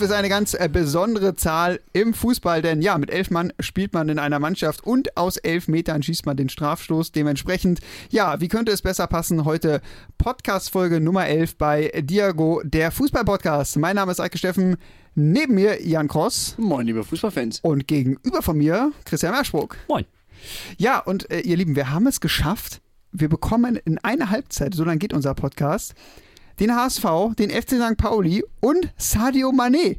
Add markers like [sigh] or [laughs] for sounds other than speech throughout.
ist eine ganz äh, besondere Zahl im Fußball, denn ja, mit elf Mann spielt man in einer Mannschaft und aus elf Metern schießt man den Strafstoß. Dementsprechend, ja, wie könnte es besser passen? Heute Podcast-Folge Nummer 11 bei Diago, der Fußball-Podcast. Mein Name ist Eike Steffen. Neben mir Jan Kross. Moin, liebe Fußballfans. Und gegenüber von mir Christian Merschbruck. Moin. Ja, und äh, ihr Lieben, wir haben es geschafft. Wir bekommen in einer Halbzeit, so lange geht unser Podcast, den HSV, den FC St. Pauli und Sadio Mané.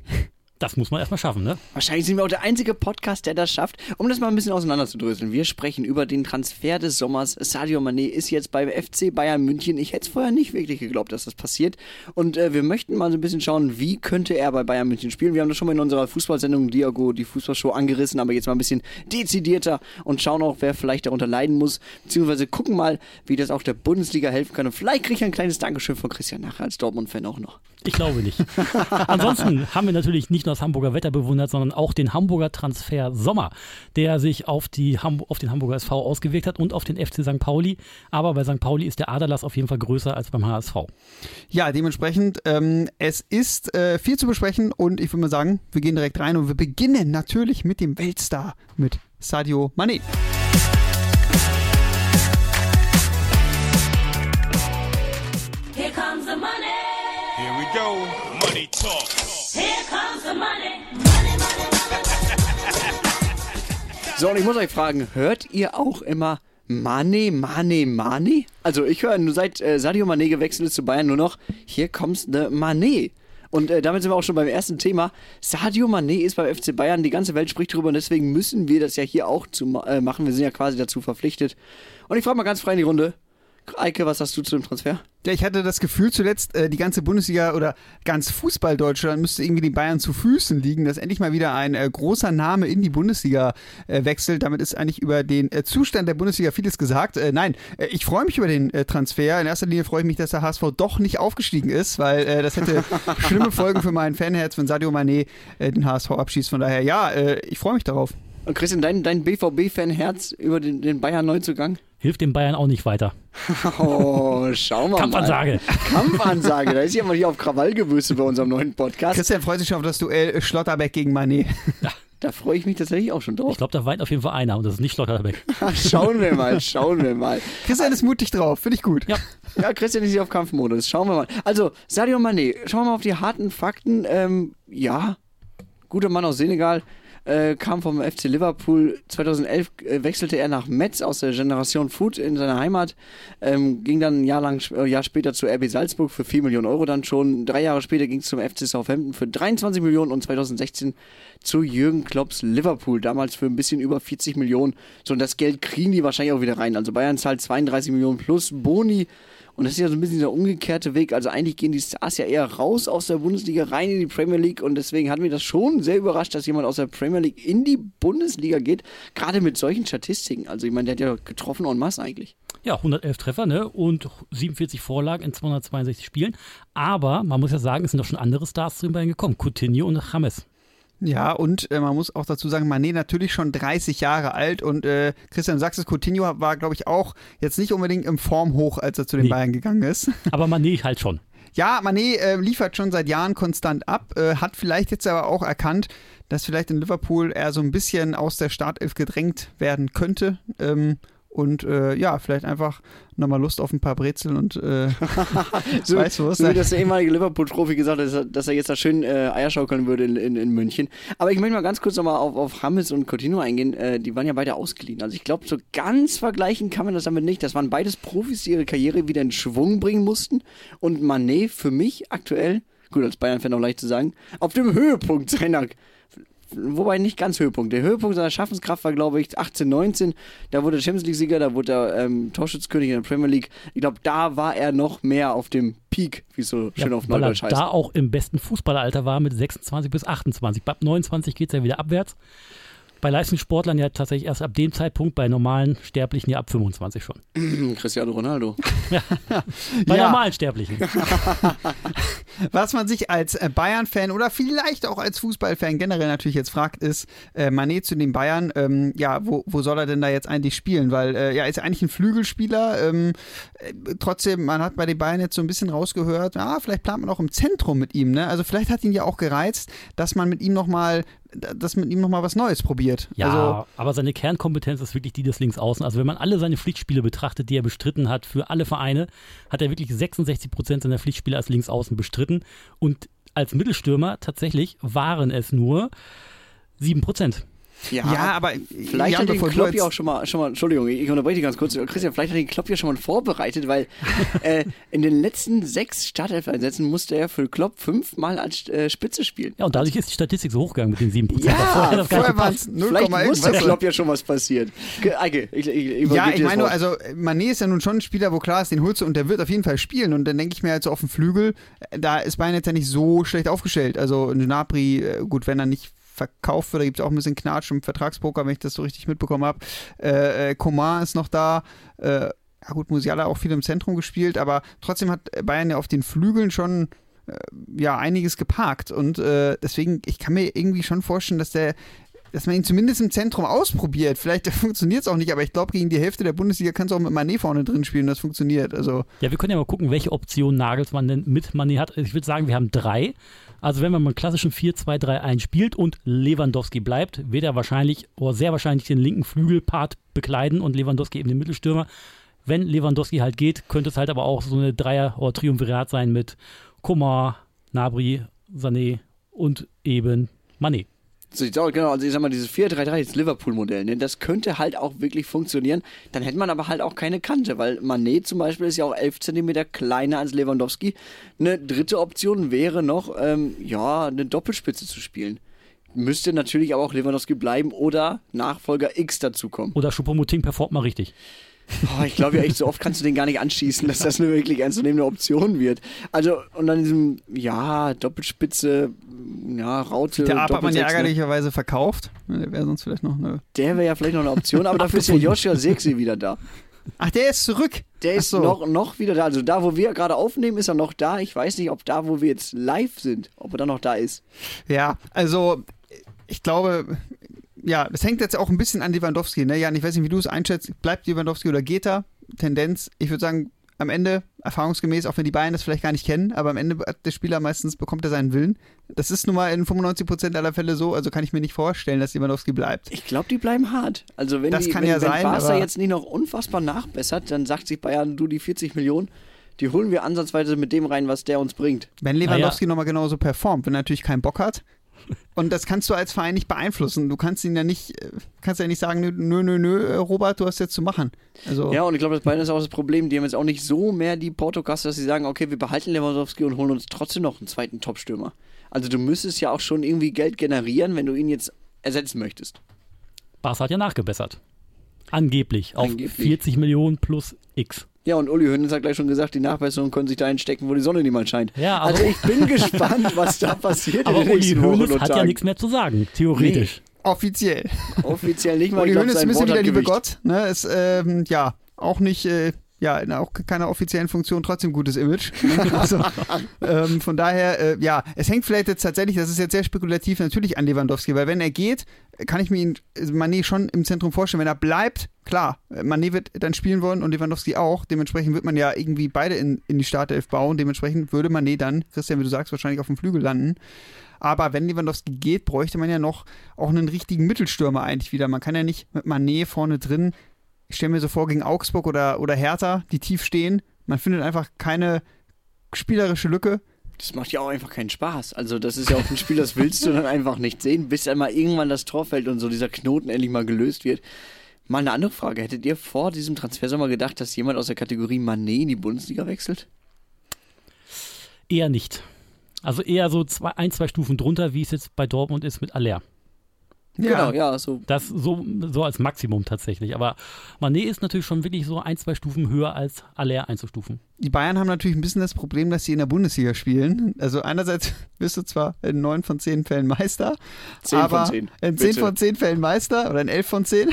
Das muss man erstmal schaffen, ne? Wahrscheinlich sind wir auch der einzige Podcast, der das schafft. Um das mal ein bisschen auseinanderzudröseln. Wir sprechen über den Transfer des Sommers. Sadio Mané ist jetzt beim FC Bayern München. Ich hätte es vorher nicht wirklich geglaubt, dass das passiert. Und äh, wir möchten mal so ein bisschen schauen, wie könnte er bei Bayern München spielen. Wir haben das schon mal in unserer Fußballsendung Diago, die Fußballshow, angerissen, aber jetzt mal ein bisschen dezidierter und schauen auch, wer vielleicht darunter leiden muss. Beziehungsweise gucken mal, wie das auch der Bundesliga helfen kann. Und vielleicht kriege ich ein kleines Dankeschön von Christian nachher als Dortmund-Fan auch noch. Ich glaube nicht. [laughs] Ansonsten haben wir natürlich nicht nur das Hamburger Wetter bewundert, sondern auch den Hamburger Transfer Sommer, der sich auf, die Ham auf den Hamburger SV ausgewirkt hat und auf den FC St. Pauli. Aber bei St. Pauli ist der Aderlass auf jeden Fall größer als beim HSV. Ja, dementsprechend, ähm, es ist äh, viel zu besprechen und ich würde mal sagen, wir gehen direkt rein und wir beginnen natürlich mit dem Weltstar, mit Sadio Mané. So, und ich muss euch fragen, hört ihr auch immer Mane, Mane, Mane? Also ich höre seit äh, Sadio Mane gewechselt ist zu Bayern nur noch, hier kommt's ne Mane. Und äh, damit sind wir auch schon beim ersten Thema. Sadio Mane ist beim FC Bayern, die ganze Welt spricht darüber und deswegen müssen wir das ja hier auch zu, äh, machen. Wir sind ja quasi dazu verpflichtet. Und ich frage mal ganz frei in die Runde. Eike, was hast du zu dem Transfer? Ja, ich hatte das Gefühl zuletzt, äh, die ganze Bundesliga oder ganz Fußball-Deutschland müsste irgendwie den Bayern zu Füßen liegen, dass endlich mal wieder ein äh, großer Name in die Bundesliga äh, wechselt. Damit ist eigentlich über den Zustand der Bundesliga vieles gesagt. Nein, ich freue mich über den Transfer. In erster Linie freue ich mich, dass der HSV doch nicht aufgestiegen ist, weil das hätte [laughs] schlimme Folgen für mein Fanherz, wenn Sadio Mané den HSV abschießt. Von daher, ja, ich freue mich darauf. Und Christian, dein, dein BVB-Fan-Herz über den, den Bayern-Neuzugang? Hilft den Bayern auch nicht weiter. [laughs] Oh, schauen wir mal. Kampfansage. Kampfansage. Da ist jemand hier auf Krawall gewüstet bei unserem neuen Podcast. Christian freut sich schon auf das Duell Schlotterbeck gegen Mané. Da freue ich mich tatsächlich auch schon drauf. Ich glaube, da weint auf jeden Fall einer und das ist nicht Schlotterbeck. [laughs] Schauen wir mal, schauen wir mal. Christian ist mutig drauf, finde ich gut. Ja. Ja, Christian ist hier auf Kampfmodus. Schauen wir mal. Also, Sadio Mané, schauen wir mal auf die harten Fakten. Ähm, ja, guter Mann aus Senegal. Äh, kam vom FC Liverpool. 2011 äh, wechselte er nach Metz aus der Generation Food in seiner Heimat. Ähm, ging dann ein Jahr, lang, äh, Jahr später zu RB Salzburg für 4 Millionen Euro dann schon. Drei Jahre später ging es zum FC Southampton für 23 Millionen und 2016 zu Jürgen Klopps Liverpool. Damals für ein bisschen über 40 Millionen. So, und das Geld kriegen die wahrscheinlich auch wieder rein. Also Bayern zahlt 32 Millionen plus Boni. Und das ist ja so ein bisschen der umgekehrte Weg. Also eigentlich gehen die Stars ja eher raus aus der Bundesliga rein in die Premier League. Und deswegen hat mich das schon sehr überrascht, dass jemand aus der Premier League in die Bundesliga geht. Gerade mit solchen Statistiken. Also ich meine, der hat ja getroffen en masse eigentlich. Ja, 111 Treffer ne? und 47 Vorlagen in 262 Spielen. Aber man muss ja sagen, es sind doch schon andere Stars zu Bayern gekommen. Coutinho und James. Ja, und äh, man muss auch dazu sagen, Mané natürlich schon 30 Jahre alt und äh, Christian du sagst es, Coutinho war, glaube ich, auch jetzt nicht unbedingt im Form hoch, als er zu den Nee. Bayern gegangen ist. [laughs] Aber Mané halt schon. Ja, Mané äh, liefert schon seit Jahren konstant ab, äh, hat vielleicht jetzt aber auch erkannt, dass vielleicht in Liverpool er so ein bisschen aus der Startelf gedrängt werden könnte. Ähm, und äh, ja, vielleicht einfach nochmal Lust auf ein paar Brezeln und äh, So, weißt du was? so wie das der [laughs] ehemalige Liverpool-Profi gesagt hat, dass er, dass er jetzt da schön äh, Eier schaukeln würde in, in, in München. Aber ich möchte mal ganz kurz nochmal auf, auf Hammes und Coutinho eingehen. Äh, die waren ja beide ausgeliehen. Also ich glaube, so ganz vergleichen kann man das damit nicht. Das waren beides Profis, die ihre Karriere wieder in Schwung bringen mussten. Und Manet für mich aktuell, gut, als Bayern-Fan auch leicht zu sagen, auf dem Höhepunkt seiner Wobei nicht ganz Höhepunkt. Der Höhepunkt seiner Schaffenskraft war, glaube ich, 18, 19. Da wurde er Champions League-Sieger, da wurde er ähm, Torschützkönig in der Premier League. Ich glaube, da war er noch mehr auf dem Peak, wie es so schön ja, auf Neudeutsch heißt. da auch im besten Fußballeralter war mit 26 bis 28. Ab 29 geht es ja wieder abwärts. Bei Leistungssportlern ja tatsächlich erst ab dem Zeitpunkt, bei normalen Sterblichen ja ab 25 schon. [clears throat] Cristiano Ronaldo. [laughs] Bei Ja. normalen Sterblichen. [laughs] Was man sich als äh, Bayern-Fan oder vielleicht auch als Fußballfan generell natürlich jetzt fragt, ist, äh, Manet zu den Bayern, ähm, ja, wo, wo soll er denn da jetzt eigentlich spielen? Weil, äh, ja, ist ja eigentlich ein Flügelspieler. Ähm, äh, trotzdem, man hat bei den Bayern jetzt so ein bisschen rausgehört, ah, vielleicht plant man auch im Zentrum mit ihm, ne? Also vielleicht hat ihn ja auch gereizt, dass man mit ihm nochmal, dass mit ihm nochmal was Neues probiert. Ja, Also, aber seine Kernkompetenz ist wirklich die des Linksaußen. Also wenn man alle seine Pflichtspiele betrachtet, die er bestritten hat für alle Vereine, hat er wirklich 66 Prozent seiner Pflichtspiele als Linksaußen bestritten. Und als Mittelstürmer tatsächlich waren es nur 7 Prozent. Ja, aber Vielleicht Jan, hat den Klopp jetzt- ja auch schon mal, schon mal, Entschuldigung, ich unterbreche dich ganz kurz. Christian, vielleicht hat den Klopp ja schon mal vorbereitet, weil [laughs] äh, in den letzten sechs Startelf-Einsätzen musste er für Klopp fünfmal als äh, Spitze spielen. Ja, und dadurch ist die Statistik so hochgegangen mit den 7 Prozent. Ja, Vorher waren gepasst. es 0, Vielleicht irgendwas. Klopp ja schon, was passiert. Eike, ich, ich, ich Ja, ich meine also Manet ist ja nun schon ein Spieler, wo klar ist, den holst du und der wird auf jeden Fall spielen. Und dann denke ich mir halt so auf dem Flügel, äh, da ist Bayern jetzt ja nicht so schlecht aufgestellt. Also Gnabry, äh, gut, wenn er nicht verkauft wird, da gibt es auch ein bisschen Knatsch im Vertragspoker, wenn ich das so richtig mitbekommen habe. Äh, äh, Coman ist noch da. Äh, ja gut, Musiala auch viel im Zentrum gespielt, aber trotzdem hat Bayern ja auf den Flügeln schon äh, ja einiges geparkt. Und äh, deswegen, ich kann mir irgendwie schon vorstellen, dass der dass man ihn zumindest im Zentrum ausprobiert. Vielleicht [laughs] funktioniert es auch nicht, aber ich glaube, gegen die Hälfte der Bundesliga kannst du auch mit Manet vorne drin spielen, das funktioniert. Also, Ja, wir können ja mal gucken, welche Option Nagelsmann denn mit Mané hat. Ich würde sagen, wir haben drei. Also wenn man einen klassischen 4-2-3-1 spielt und Lewandowski bleibt, wird er wahrscheinlich oder sehr wahrscheinlich den linken Flügelpart bekleiden und Lewandowski eben den Mittelstürmer. Wenn Lewandowski halt geht, könnte es halt aber auch so eine Dreier- oder Triumvirat sein mit Komar, Nabri, Sané und eben Mané. Genau. Also ich sag mal, dieses 4-3-3, das Liverpool-Modell, ne, das könnte halt auch wirklich funktionieren. Dann hätte man aber halt auch keine Kante, weil Manet zum Beispiel ist ja auch 11 cm kleiner als Lewandowski. Eine dritte Option wäre noch, ähm, ja, eine Doppelspitze zu spielen. Müsste natürlich aber auch Lewandowski bleiben oder Nachfolger X dazukommen. Oder Choupo-Moting performt mal richtig. Oh, ich glaube ja echt, so oft kannst du den gar nicht anschießen, dass das eine wirklich ernstzunehmende Option wird. Also, und dann diesem, ja, Doppelspitze, ja, Raute. der Ab hat man ja ne? ärgerlicherweise verkauft. Der wäre sonst vielleicht noch eine. Der wäre ja vielleicht noch eine Option, aber dafür ist ja Joshua Sexy wieder da. Ach, der ist zurück. Der ist so. noch, noch wieder da. Also da, wo wir gerade aufnehmen, ist er noch da. Ich weiß nicht, ob da, wo wir jetzt live sind, ob er da noch da ist. Ja, also ich glaube, ja, das hängt jetzt auch ein bisschen an Lewandowski. Ne? Jan, ich weiß nicht, wie du es einschätzt. Bleibt Lewandowski oder geht er? Tendenz, ich würde sagen, am Ende, erfahrungsgemäß, auch wenn die Bayern das vielleicht gar nicht kennen, aber am Ende hat der Spieler meistens bekommt er seinen Willen. Das ist nun mal in 95% aller Fälle so, also kann ich mir nicht vorstellen, dass Lewandowski bleibt. Ich glaube, die bleiben hart. Also wenn, Das die, kann wenn, ja wenn sein, Barca jetzt nicht noch unfassbar nachbessert, dann sagt sich Bayern, du die 40 Millionen, die holen wir ansatzweise mit dem rein, was der uns bringt. Wenn Lewandowski nochmal genauso performt, wenn er natürlich keinen Bock hat. Und das kannst du als Verein nicht beeinflussen. Du kannst ihn ja nicht, äh, kannst ja nicht sagen, nö, nö, nö, äh, Robert, du hast jetzt zu machen. Also, Ja, und ich glaube, das Bayern ist auch das Problem. Die haben jetzt auch nicht so mehr die Portokasse, dass sie sagen, okay, wir behalten Lewandowski und holen uns trotzdem noch einen zweiten Topstürmer. Also du müsstest ja auch schon irgendwie Geld generieren, wenn du ihn jetzt ersetzen möchtest. Barca hat ja nachgebessert. Angeblich auf Angeblich. 40 Millionen plus X. Ja, und Uli Hoeneß hat gleich schon gesagt, die Nachbesserungen können sich dahin stecken, wo die Sonne niemals scheint. Ja, aber- also ich bin [laughs] gespannt, was da passiert Aber in den Uli nächsten Hoeneß hat ja nichts mehr zu sagen, theoretisch. offiziell. Offiziell nicht mal. Uli Hoeneß ist sein ein bisschen wie der liebe. Gott. Ne? Ist, ähm, ja, auch nicht, äh, ja, in auch keiner offiziellen Funktion trotzdem gutes Image. [laughs] Also, ähm, von daher, äh, ja, es hängt vielleicht jetzt tatsächlich, das ist jetzt sehr spekulativ, natürlich an Lewandowski, weil wenn er geht, kann ich mir ihn, also Mané schon im Zentrum vorstellen. Wenn er bleibt, klar, Mané wird dann spielen wollen und Lewandowski auch. Dementsprechend wird man ja irgendwie beide in, in die Startelf bauen. Dementsprechend würde Mané dann, Christian, wie du sagst, wahrscheinlich auf dem Flügel landen. Aber wenn Lewandowski geht, bräuchte man ja noch auch einen richtigen Mittelstürmer eigentlich wieder. Man kann ja nicht mit Mané vorne drin, ich stelle mir so vor, gegen Augsburg oder, oder Hertha, die tief stehen. Man findet einfach keine spielerische Lücke. Das macht ja auch einfach keinen Spaß. Also das ist ja auch ein Spiel, das willst du dann [laughs] einfach nicht sehen, bis einmal irgendwann das Tor fällt und so dieser Knoten endlich mal gelöst wird. Mal eine andere Frage. Hättet ihr vor diesem Transfersommer gedacht, dass jemand aus der Kategorie Manet in die Bundesliga wechselt? Eher nicht. Also eher so zwei, ein, zwei Stufen drunter, wie es jetzt bei Dortmund ist mit Aller. Genau, ja, so. Das so, so als Maximum tatsächlich. Aber Mané ist natürlich schon wirklich so ein, zwei Stufen höher als Aller einzustufen. Die Bayern haben natürlich ein bisschen das Problem, dass sie in der Bundesliga spielen. Also einerseits [laughs] bist du zwar in neun von zehn Fällen Meister, Zehn von aber zehn, in zehn von zehn Fällen Meister oder in elf von zehn.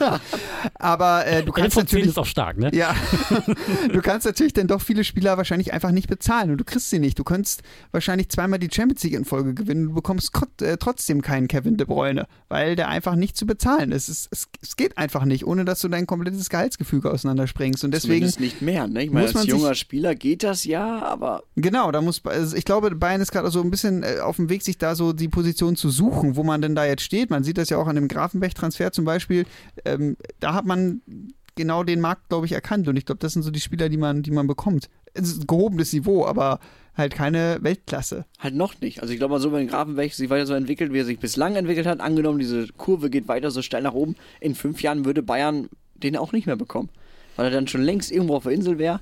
[laughs] aber äh, du Elf kannst von zehn natürlich ist auch stark, ne? Ja, [laughs] du kannst natürlich dann doch viele Spieler wahrscheinlich einfach nicht bezahlen und du kriegst sie nicht. Du könntest wahrscheinlich zweimal die Champions League in Folge gewinnen und du bekommst äh, trotzdem keinen Kevin De Bruyne, weil der einfach nicht zu bezahlen ist. Es, es, es geht einfach nicht, ohne dass du dein komplettes Gehaltsgefüge auseinanderspringst. Und deswegen, Zumindest nicht mehr, ne? Ich meine, muss man junger Spieler geht das ja, aber genau, da muss, also ich glaube, Bayern ist gerade so ein bisschen äh, auf dem Weg, sich da so die Position zu suchen, wo man denn da jetzt steht. Man sieht das ja auch an dem Grafenberg-Transfer zum Beispiel. Ähm, da hat man genau den Markt, glaube ich, erkannt. Und ich glaube, das sind so die Spieler, die man, die man bekommt. Es ist ein gehobenes Niveau, aber halt keine Weltklasse. halt noch nicht. Also ich glaube mal so, wenn Grafenberg sich weiter so entwickelt, wie er sich bislang entwickelt hat, angenommen, diese Kurve geht weiter so steil nach oben, in fünf Jahren würde Bayern den auch nicht mehr bekommen. Weil er dann schon längst irgendwo auf der Insel wäre,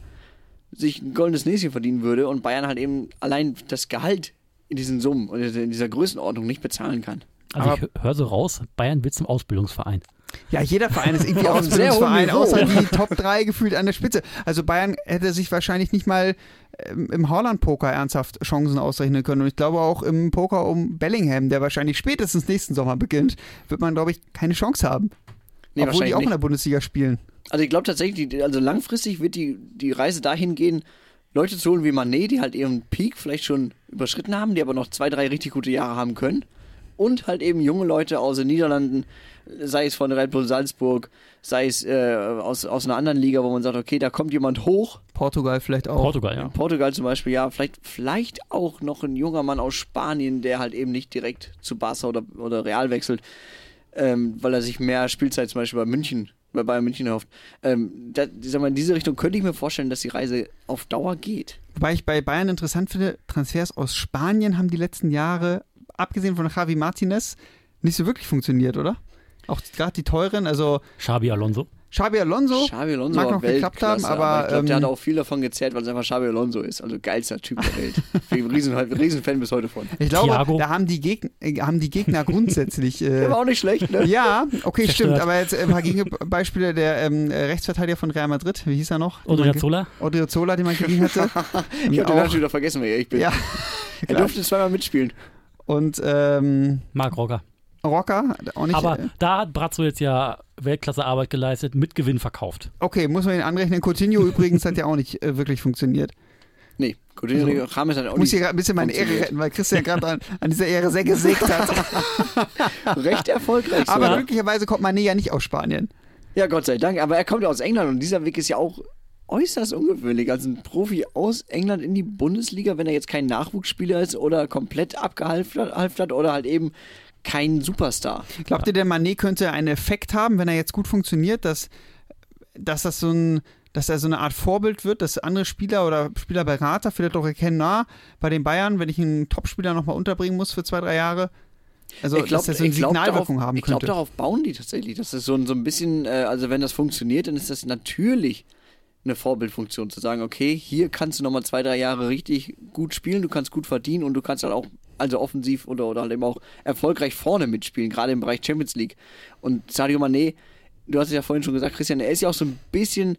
sich ein goldenes Näschen verdienen würde und Bayern halt eben allein das Gehalt in diesen Summen und in dieser Größenordnung nicht bezahlen kann. Also Aber- ich höre so raus, Bayern wird zum Ausbildungsverein. Ja, jeder Verein ist irgendwie [laughs] Ausbildungsverein, außer die Top 3 gefühlt an der Spitze. Also Bayern hätte sich wahrscheinlich nicht mal ähm, im Haaland-Poker ernsthaft Chancen ausrechnen können. Und ich glaube auch im Poker um Bellingham, der wahrscheinlich spätestens nächsten Sommer beginnt, wird man, glaube ich, keine Chance haben. Nee, Obwohl die auch in nicht. der Bundesliga spielen. Also ich glaube tatsächlich, also langfristig wird die, die Reise dahin gehen, Leute zu holen wie Manet, die halt ihren Peak vielleicht schon überschritten haben, die aber noch zwei, drei richtig gute Jahre haben können. Und halt eben junge Leute aus den Niederlanden, sei es von Red Bull Salzburg, sei es äh, aus, aus einer anderen Liga, wo man sagt, okay, da kommt jemand hoch. Portugal vielleicht auch. Portugal, ja. Portugal zum Beispiel, ja, vielleicht, vielleicht auch noch ein junger Mann aus Spanien, der halt eben nicht direkt zu Barca oder, oder Real wechselt, ähm, weil er sich mehr Spielzeit zum Beispiel bei München, bei Bayern München erhofft. Ähm, da, ich sag mal, in diese Richtung könnte ich mir vorstellen, dass die Reise auf Dauer geht. Wobei ich bei Bayern interessant finde, Transfers aus Spanien haben die letzten Jahre, abgesehen von Javi Martinez, nicht so wirklich funktioniert, oder? Auch gerade die teuren, also Xabi Alonso. Xabi Alonso, Xabi Alonso mag noch geklappt haben, Weltklasse, aber, ich glaube, der ähm, hat auch viel davon gezerrt, weil es einfach Xabi Alonso ist. Also geilster Typ der Welt. [laughs] Bin ein riesen, Riesenfan bis heute von. ich glaube, Thiago. da haben die, Gegner, äh, haben die Gegner grundsätzlich. [laughs] Äh, Der war auch nicht schlecht, ne? ja, okay, Zerstört. stimmt, aber jetzt äh, ein paar Gegenbeispiele. Der ähm, äh, Rechtsverteidiger von Real Madrid, wie hieß er noch? Odriozola. Odriozola, den man [laughs] gegen hatte. Ich habe den Namen schon wieder vergessen, wer ich bin. Ja, er durfte zweimal mitspielen. und ähm, Marc Rocker. Rocker, auch nicht. Aber äh, da hat Brazzo jetzt ja Weltklasse-Arbeit geleistet, mit Gewinn verkauft. okay, muss man ihn anrechnen. Coutinho [laughs] übrigens hat ja auch nicht äh, wirklich funktioniert. Nee, Coutinho Also, Rames hat auch Ich muss hier gerade ein bisschen meine Ehre retten, weil Christian gerade an, an dieser Ehre sehr gesägt hat. [laughs] recht erfolgreich. Aber sogar. glücklicherweise kommt Mané ja nicht aus Spanien. Ja, Gott sei Dank. Aber er kommt ja aus England und dieser Weg ist ja auch äußerst ungewöhnlich. Also ein Profi aus England in die Bundesliga, wenn er jetzt kein Nachwuchsspieler ist oder komplett abgehalftert oder halt eben kein Superstar. Glaubt ihr, der Mané könnte einen Effekt haben, wenn er jetzt gut funktioniert, dass, dass das so ein dass er so eine Art Vorbild wird, dass andere Spieler oder Spielerberater vielleicht auch erkennen, na, bei den Bayern, wenn ich einen Topspieler nochmal unterbringen muss für zwei, drei Jahre, also ich glaube, dass er so eine glaub, Signalwirkung darauf, haben ich glaube, könnte. darauf bauen die tatsächlich. Das ist so, ein- so ein bisschen, äh, also wenn das funktioniert, dann ist das natürlich eine Vorbildfunktion zu sagen, okay, hier kannst du nochmal zwei, drei Jahre richtig gut spielen, du kannst gut verdienen und du kannst halt auch, also offensiv oder, oder halt eben auch erfolgreich vorne mitspielen, gerade im Bereich Champions League. Und Sadio Mané, du hast es ja vorhin schon gesagt, Christian, er ist ja auch so ein bisschen,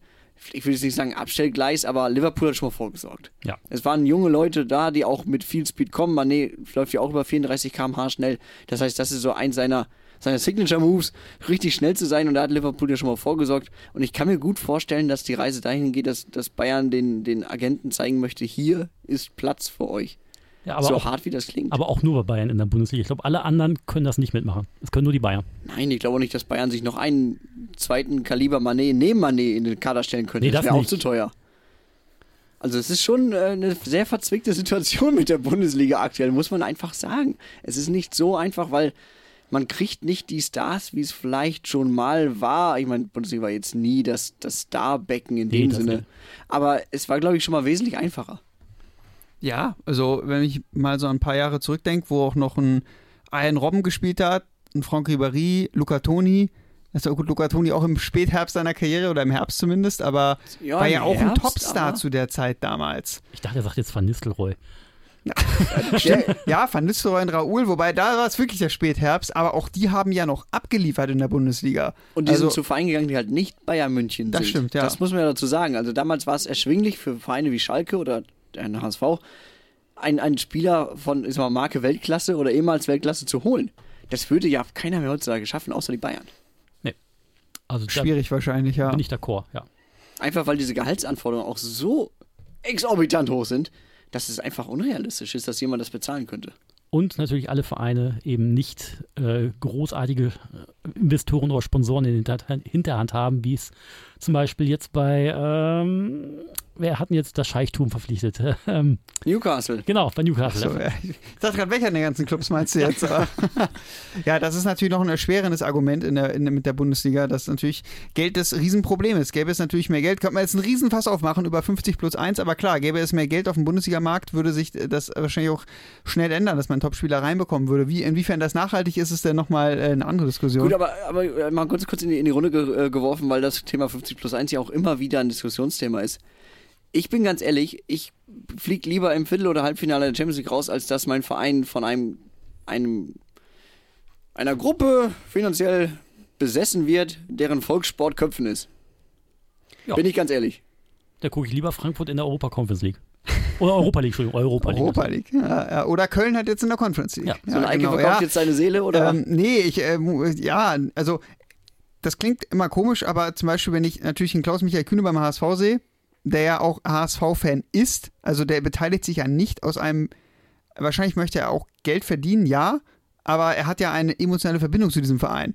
ich will jetzt nicht sagen Abstellgleis, aber Liverpool hat schon mal vorgesorgt. Ja. Es waren junge Leute da, die auch mit viel Speed kommen. Mané läuft ja auch über 34 km/h schnell. Das heißt, das ist so eins seiner, seiner Signature Moves, richtig schnell zu sein. Und da hat Liverpool ja schon mal vorgesorgt. Und ich kann mir gut vorstellen, dass die Reise dahin geht, dass, dass Bayern den, den Agenten zeigen möchte, hier ist Platz für euch. Ja, aber, so auch, hart wie das klingt. aber auch nur bei Bayern in der Bundesliga. Ich glaube, alle anderen können das nicht mitmachen. Es können nur die Bayern. Nein, ich glaube auch nicht, dass Bayern sich noch einen zweiten Kaliber Mané neben Mané in den Kader stellen könnte. Nee, das das wäre auch zu teuer. Also es ist schon äh, eine sehr verzwickte Situation mit der Bundesliga aktuell, muss man einfach sagen. Es ist nicht so einfach, weil man kriegt nicht die Stars, wie es vielleicht schon mal war. Ich meine, Bundesliga war jetzt nie das, das Starbecken in Nee, dem das Sinne. nicht. Aber es war, glaube ich, schon mal wesentlich einfacher. Ja, also wenn ich mal so ein paar Jahre zurückdenke, wo auch noch ein Ian Robben gespielt hat, ein Franck Ribéry, Luca Toni, das war gut, Luca Toni auch im Spätherbst seiner Karriere oder im Herbst zumindest, aber Ja, war im ja auch ein Topstar zu der Zeit damals. Ich dachte, er sagt jetzt Van Nistelrooy. [laughs] Ja, Van Nistelrooy und Raoul, wobei da war es wirklich der Spätherbst, aber auch die haben ja noch abgeliefert in der Bundesliga. Und die also, sind zu Vereinen gegangen, die halt nicht Bayern München Das sind. stimmt, ja. Das muss man ja dazu sagen. Also damals war es erschwinglich für Vereine wie Schalke oder ein HSV, einen, einen Spieler von ich sag mal, Marke Weltklasse oder ehemals Weltklasse zu holen. Das würde ja keiner mehr heutzutage schaffen, außer die Bayern. Also da schwierig wahrscheinlich, ja. bin ich d'accord, ja. Einfach weil diese Gehaltsanforderungen auch so exorbitant hoch sind, dass es einfach unrealistisch ist, dass jemand das bezahlen könnte. Und natürlich alle Vereine eben nicht äh, großartige äh, Investoren oder Sponsoren in der Hinter- Hinterhand haben, wie es zum Beispiel jetzt bei, ähm, wer hat denn jetzt das Scheichtum verpflichtet? [laughs] ähm, Newcastle. genau, bei Newcastle. So, ja. Ich dachte gerade, welcher der ganzen Clubs meinst du jetzt? [laughs] [laughs] Ja, das ist natürlich noch ein erschwerendes Argument in der, in, mit der Bundesliga, dass natürlich Geld das Riesenproblem ist. Gäbe es natürlich mehr Geld, könnte man jetzt einen Riesenfass aufmachen über 50 plus 1, aber klar, gäbe es mehr Geld auf dem Bundesligamarkt, würde sich das wahrscheinlich auch schnell ändern, dass man Topspieler reinbekommen würde. Wie, inwiefern das nachhaltig ist, ist dann nochmal äh, eine andere Diskussion. Gut, aber, aber äh, mal kurz, kurz in, die, in die Runde ge, äh, geworfen, weil das Thema 50 plus 1 ja auch immer wieder ein Diskussionsthema ist. Ich bin ganz ehrlich, ich fliege lieber im Viertel- oder Halbfinale der Champions League raus, als dass mein Verein von einem, einem einer Gruppe finanziell besessen wird, deren Volkssport Köpfen ist. Ja. Bin ich ganz ehrlich. Da gucke ich lieber Frankfurt in der Europa Conference League. Oder Europa League, Entschuldigung, Europa League. Europa League. Ja, ja. Oder Köln hat jetzt in der Conference League. Ja, So ein Eike verkauft ja. jetzt seine Seele oder? Ähm, nee, ich, äh, ja, also das klingt immer komisch, aber zum Beispiel, wenn ich natürlich einen Klaus-Michael Kühne beim HSV sehe, der ja auch HSV-Fan ist, also der beteiligt sich ja nicht aus einem, wahrscheinlich möchte er auch Geld verdienen, ja, aber er hat ja eine emotionale Verbindung zu diesem Verein.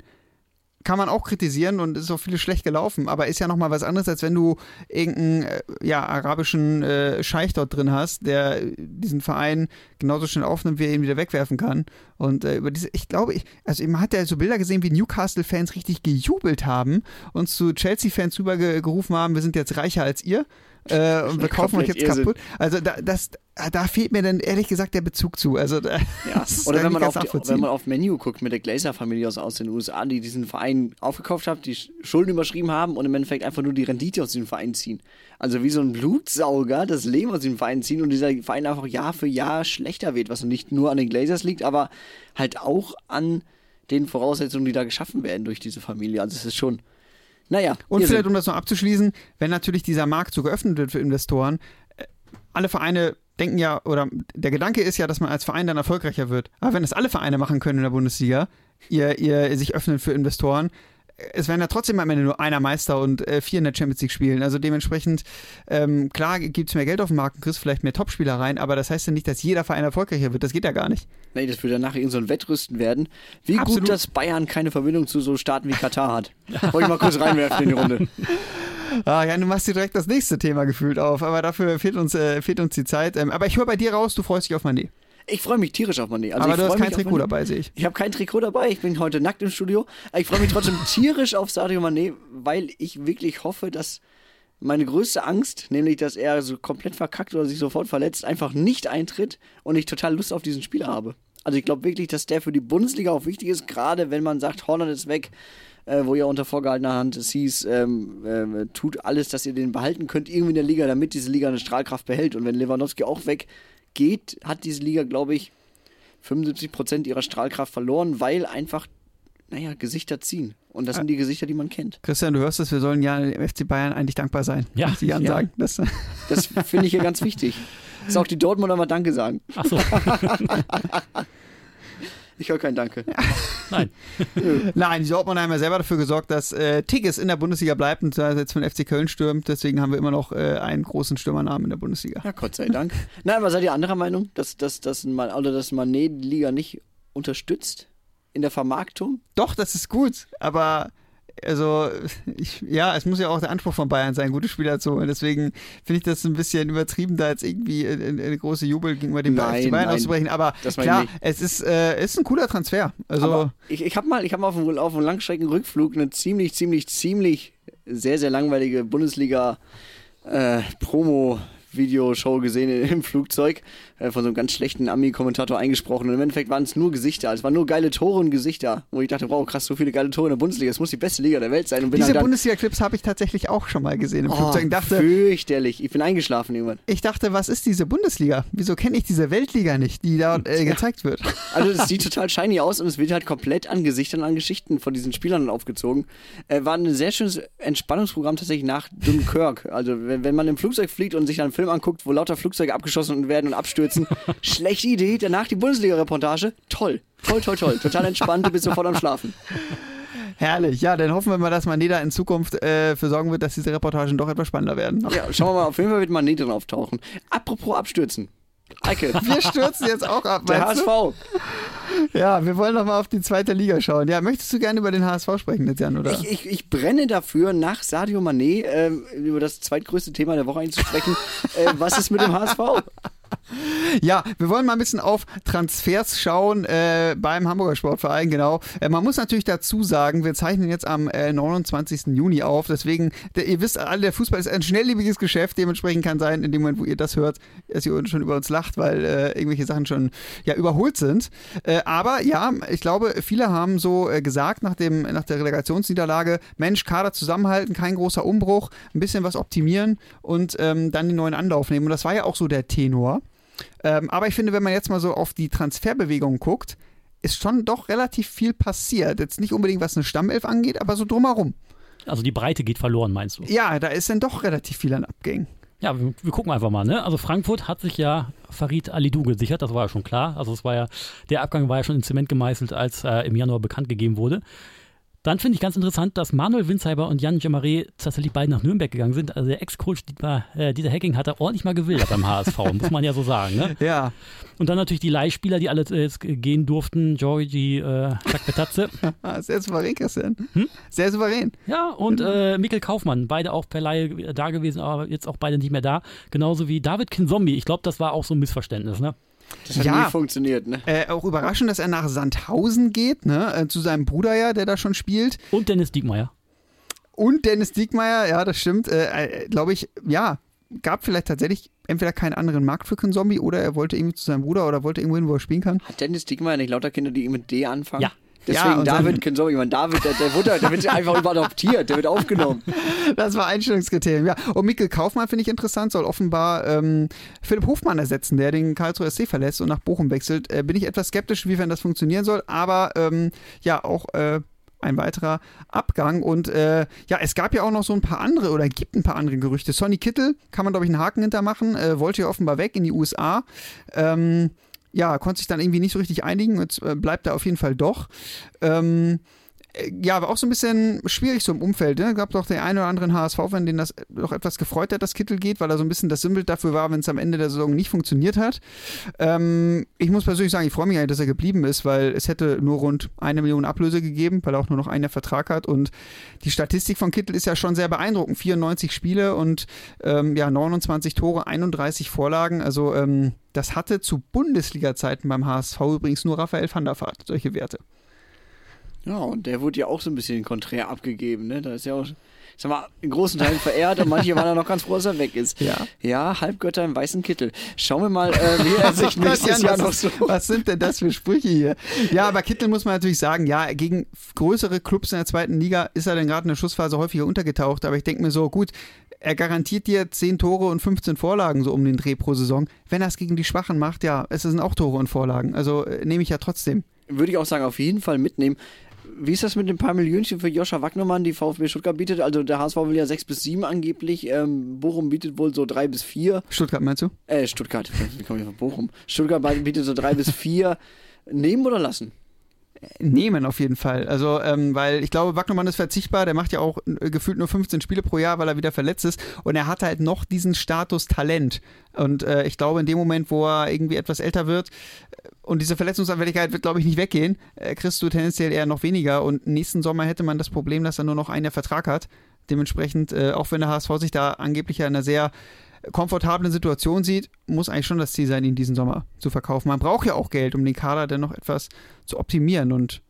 Kann man auch kritisieren und ist auch vieles schlecht gelaufen, aber ist ja nochmal was anderes, als wenn du irgendeinen äh, ja, arabischen äh, Scheich dort drin hast, der diesen Verein genauso schnell aufnimmt, wie er ihn wieder wegwerfen kann. Und äh, über diese, ich glaube, ich, also man hat ja so Bilder gesehen, wie Newcastle-Fans richtig gejubelt haben und zu Chelsea-Fans rübergerufen haben, wir sind jetzt reicher als ihr. Äh, und wir kaufen euch jetzt Irrsinn. kaputt. Also da, das, da fehlt mir dann ehrlich gesagt der Bezug zu. Also da, Ja, [laughs] das ist oder wenn man, auf die, wenn man auf Menu guckt mit der Glazer-Familie aus, aus den USA, die diesen Verein aufgekauft hat, die Schulden überschrieben haben und im Endeffekt einfach nur die Rendite aus diesem Verein ziehen. Also wie so ein Blutsauger das Leben aus diesem Verein ziehen und dieser Verein einfach Jahr für Jahr schlechter wird, was nicht nur an den Glazers liegt, aber halt auch an den Voraussetzungen, die da geschaffen werden durch diese Familie. Also es ist schon, naja. Und vielleicht, um das noch abzuschließen, wenn natürlich dieser Markt so geöffnet wird für Investoren, äh, alle Vereine denken ja, oder der Gedanke ist ja, dass man als Verein dann erfolgreicher wird. Aber wenn das alle Vereine machen können in der Bundesliga, ihr, ihr sich öffnen für Investoren, es werden ja trotzdem am Ende nur einer Meister und äh, vier in der Champions League spielen. Also dementsprechend, ähm, klar gibt es mehr Geld auf dem Markt und kriegst vielleicht mehr Topspieler rein, aber das heißt ja nicht, dass jeder Verein erfolgreicher wird. Das geht ja gar nicht. Nee, das würde nachher irgend so ein Wettrüsten werden. Wie Absolut. gut, dass Bayern keine Verbindung zu so Staaten wie Katar hat. Wollte ich mal kurz reinwerfen in die Runde. [laughs] Ah, ja, du machst dir direkt das nächste Thema gefühlt auf, aber dafür fehlt uns, äh, fehlt uns die Zeit. Ähm, aber ich höre bei dir raus, du freust dich auf Mané. Ich freue mich tierisch auf Mané. Also aber ich du hast kein Trikot dabei, sehe ich. Ich habe kein Trikot dabei. Ich bin heute nackt im Studio. Aber Ich freue mich trotzdem [laughs] tierisch auf Sadio Mané, weil ich wirklich hoffe, dass meine größte Angst, nämlich dass er so komplett verkackt oder sich sofort verletzt, einfach nicht eintritt und ich total Lust auf diesen Spieler habe. Also ich glaube wirklich, dass der für die Bundesliga auch wichtig ist, gerade wenn man sagt, Holland ist weg, äh, wo ja unter vorgehaltener Hand es hieß, ähm, ähm, tut alles, dass ihr den behalten könnt, irgendwie in der Liga, damit diese Liga eine Strahlkraft behält. Und wenn Lewandowski auch weggeht, hat diese Liga, glaube ich, 75% ihrer Strahlkraft verloren, weil einfach, naja, Gesichter ziehen. Und das sind die Gesichter, die man kennt. Christian, du hörst es, wir sollen ja dem FC Bayern eigentlich dankbar sein. Ja. ich Jan Ja. sagen. Das, [laughs] [laughs] Das finde ich ja ganz wichtig. Dass auch die Dortmunder mal Danke sagen. Ach so, [laughs] Ich höre kein Danke. [laughs] nein. [laughs] Nein, die Dortmunder haben ja selber dafür gesorgt, dass äh, Tigges in der Bundesliga bleibt und zwar jetzt von FC Köln stürmt. Deswegen haben wir immer noch äh, einen großen Stürmernamen in der Bundesliga. Ja, Gott sei Dank. [laughs] Nein, aber seid ihr anderer Meinung, dass, dass, dass, man, oder dass Mané die Liga nicht unterstützt in der Vermarktung? Doch, das ist gut, aber also ich, ja, es muss ja auch der Anspruch von Bayern sein, gute Spieler zu holen. Deswegen finde ich das ein bisschen übertrieben, da jetzt irgendwie eine, große Jubel gegenüber dem Nein, Bayern nein. auszubrechen. Aber klar, es ist, äh, es ist ein cooler Transfer. Also Aber ich, ich habe mal, ich hab mal auf einem, auf einem Langstreckenrückflug eine ziemlich, ziemlich, ziemlich sehr, sehr langweilige Bundesliga äh, Promo Live-Video-Show gesehen im Flugzeug, äh, von so einem ganz schlechten Ami-Kommentator eingesprochen. Und im Endeffekt waren es nur Gesichter. Es waren nur geile Tore und Gesichter. Wo ich dachte, wow, krass, so viele geile Tore in der Bundesliga. Es muss die beste Liga der Welt sein. Diese halt Bundesliga-Clips habe ich tatsächlich auch schon mal gesehen im oh, Flugzeug dachte, fürchterlich. Ich bin eingeschlafen irgendwann. ich dachte, was ist diese Bundesliga? Wieso kenne ich diese Weltliga nicht, die dort äh, gezeigt wird? [laughs] Also es sieht [laughs] total shiny aus und es wird halt komplett an Gesichtern, an Geschichten von diesen Spielern aufgezogen. Äh, war ein sehr schönes Entspannungsprogramm tatsächlich nach Dunkirk. Also wenn, wenn man im Flugzeug fliegt und sich dann einen Film anguckt, wo lauter Flugzeuge abgeschossen werden und abstürzen, schlechte Idee. Danach die Bundesliga-Reportage, toll. Toll, toll, toll. Total entspannt, du bist sofort am Schlafen. Herrlich. Ja, dann hoffen wir mal, dass Maneda in Zukunft äh, für sorgen wird, dass diese Reportagen doch etwas spannender werden. Ja, schauen wir mal, auf jeden Fall wird Manet drin auftauchen. Apropos abstürzen. Eike, Wir stürzen jetzt auch ab, der meinst du? HSV. Ja, wir wollen noch mal auf die zweite Liga schauen. Ja, möchtest du gerne über den HSV sprechen jetzt, Jan, oder? Ich, ich, ich brenne dafür, nach Sadio Mané ähm, über das zweitgrößte Thema der Woche einzusprechen. [laughs] äh, was ist mit dem HSV? Ja, wir wollen mal ein bisschen auf Transfers schauen äh, beim Hamburger Sportverein, genau. Äh, man muss natürlich dazu sagen, wir zeichnen jetzt am äh, 29. Juni auf, deswegen, der, ihr wisst alle, der Fußball ist ein schnelllebiges Geschäft, dementsprechend kann sein, in dem Moment, wo ihr das hört, dass ihr schon über uns lacht, weil äh, irgendwelche Sachen schon ja, überholt sind. Äh, aber ja, ich glaube, viele haben so äh, gesagt nach, dem, nach der Relegationsniederlage, Mensch, Kader zusammenhalten, kein großer Umbruch, ein bisschen was optimieren und ähm, dann den neuen Anlauf nehmen. Und das war ja auch so der Tenor. Ähm, aber ich finde, wenn man jetzt mal so auf die Transferbewegungen guckt, ist schon doch relativ viel passiert. Jetzt nicht unbedingt, was eine Stammelf angeht, aber so drumherum. Also die Breite geht verloren, meinst du? Ja, da ist dann doch relativ viel an Abgängen. Ja, wir, wir gucken einfach mal. Ne? Also Frankfurt hat sich ja Farid Alidou gesichert, das war ja schon klar. Also es war ja, der Abgang war ja schon in Zement gemeißelt, als äh, im Januar bekannt gegeben wurde. Dann finde ich ganz interessant, dass Manuel Winsheimer und Jan Jemaré tatsächlich beide nach Nürnberg gegangen sind. Also der Ex-Coach Dietmar, äh, Dieter Hecking hat da ordentlich mal gewildert beim HSV, [laughs] muss man ja so sagen. Ne? Ja, Und dann natürlich die Leihspieler, die alle äh, jetzt gehen durften. Georgi äh, Sakpetatze. [laughs] ah, sehr souverän, Christian. Sehr souverän. Ja, und äh, Mikkel Kaufmann, beide auch per Leihe da gewesen, aber jetzt auch beide nicht mehr da. Genauso wie David Kinzombie. Ich glaube, das war auch so ein Missverständnis. Ne? Das hat Ja. nie funktioniert, ne? Äh, auch überraschend, dass er nach Sandhausen geht, ne? äh, zu seinem Bruder ja, der da schon spielt. Und Dennis Diekmeyer. Und Dennis Diekmeyer, ja, das stimmt. Äh, äh, Glaube ich, ja, gab vielleicht tatsächlich entweder keinen anderen Markt für Zombie oder er wollte irgendwie zu seinem Bruder oder wollte irgendwo hin, wo er spielen kann. Hat Dennis Diekmeyer nicht lauter Kinder, die mit D anfangen? Ja. Deswegen Ja, David Kinzombie. Ich meine, David, der, der, wurde, der wird einfach überadoptiert, der wird aufgenommen. Das war Einstellungskriterium, ja. Und Mikkel Kaufmann finde ich interessant, soll offenbar ähm, Philipp Hofmann ersetzen, der den Karlsruher SC verlässt und nach Bochum wechselt. Äh, bin ich etwas skeptisch, inwiefern das funktionieren soll, aber ähm, ja, auch äh, ein weiterer Abgang. Und äh, ja, es gab ja auch noch so ein paar andere oder gibt ein paar andere Gerüchte. Sonny Kittel kann man, glaube ich, einen Haken hintermachen, äh, wollte ja offenbar weg in die USA. Ähm, ja, konnte sich dann irgendwie nicht so richtig einigen. Jetzt äh, bleibt er auf jeden Fall doch. Ähm, äh, ja, war auch so ein bisschen schwierig so im Umfeld. Ne? Gab doch den einen oder anderen HSV-Fan, den das doch etwas gefreut hat, dass Kittel geht, weil er so ein bisschen das Symbol dafür war, wenn es am Ende der Saison nicht funktioniert hat. Ähm, ich muss persönlich sagen, ich freue mich eigentlich, dass er geblieben ist, weil es hätte nur rund eine Million Ablöse gegeben, weil er auch nur noch einen Vertrag hat. Und die Statistik von Kittel ist ja schon sehr beeindruckend. 94 Spiele und ähm, ja, 29 Tore, 31 Vorlagen. Also ähm, das hatte zu Bundesliga-Zeiten beim HSV übrigens nur Raphael van der Vaart, solche Werte. Ja, und der wurde ja auch so ein bisschen konträr abgegeben, ne? Da ist ja auch, ich sag mal, in großen Teilen verehrt und manche waren ja noch ganz froh, dass er weg ist. Ja. Ja, Halbgötter im weißen Kittel. Schauen wir mal, äh, wie er sich [laughs] nächstes Jahr was, noch so. was sind denn das für Sprüche hier? Ja, aber Kittel muss man natürlich sagen, ja, gegen größere Clubs in der zweiten Liga ist er dann gerade in der Schussphase häufiger untergetaucht. Aber ich denke mir so, gut, er garantiert dir 10 Tore und 15 Vorlagen so um den Dreh pro Saison. Wenn er es gegen die Schwachen macht, ja, es sind auch Tore und Vorlagen. Also äh, nehme ich ja trotzdem. Würde ich auch sagen, auf jeden Fall mitnehmen. Wie ist das mit den paar Millionchen für Joscha Wagnermann, die VfB Stuttgart bietet? Also der HSV will ja 6 bis 7 angeblich. Ähm, Bochum bietet wohl so 3 bis 4. Stuttgart meinst du? Äh, Stuttgart. [laughs] Wie komme ich von Bochum? Stuttgart bietet so 3 bis 4. Nehmen oder lassen? Nehmen auf jeden Fall. Also, ähm, weil ich glaube, Wagnermann ist verzichtbar. Der macht ja auch äh, gefühlt nur 15 Spiele pro Jahr, weil er wieder verletzt ist. Und er hat halt noch diesen Status Talent. Und äh, ich glaube, in dem Moment, wo er irgendwie etwas älter wird äh, und diese Verletzungsanfälligkeit wird, glaube ich, nicht weggehen, äh, kriegst du tendenziell eher noch weniger. Und nächsten Sommer hätte man das Problem, dass er nur noch einen Vertrag hat. Dementsprechend, äh, auch wenn der HSV sich da angeblich ja in einer sehr komfortablen Situation sieht, muss eigentlich schon das Ziel sein, ihn diesen Sommer zu verkaufen. Man braucht ja auch Geld, um den Kader dann noch etwas zu optimieren. Und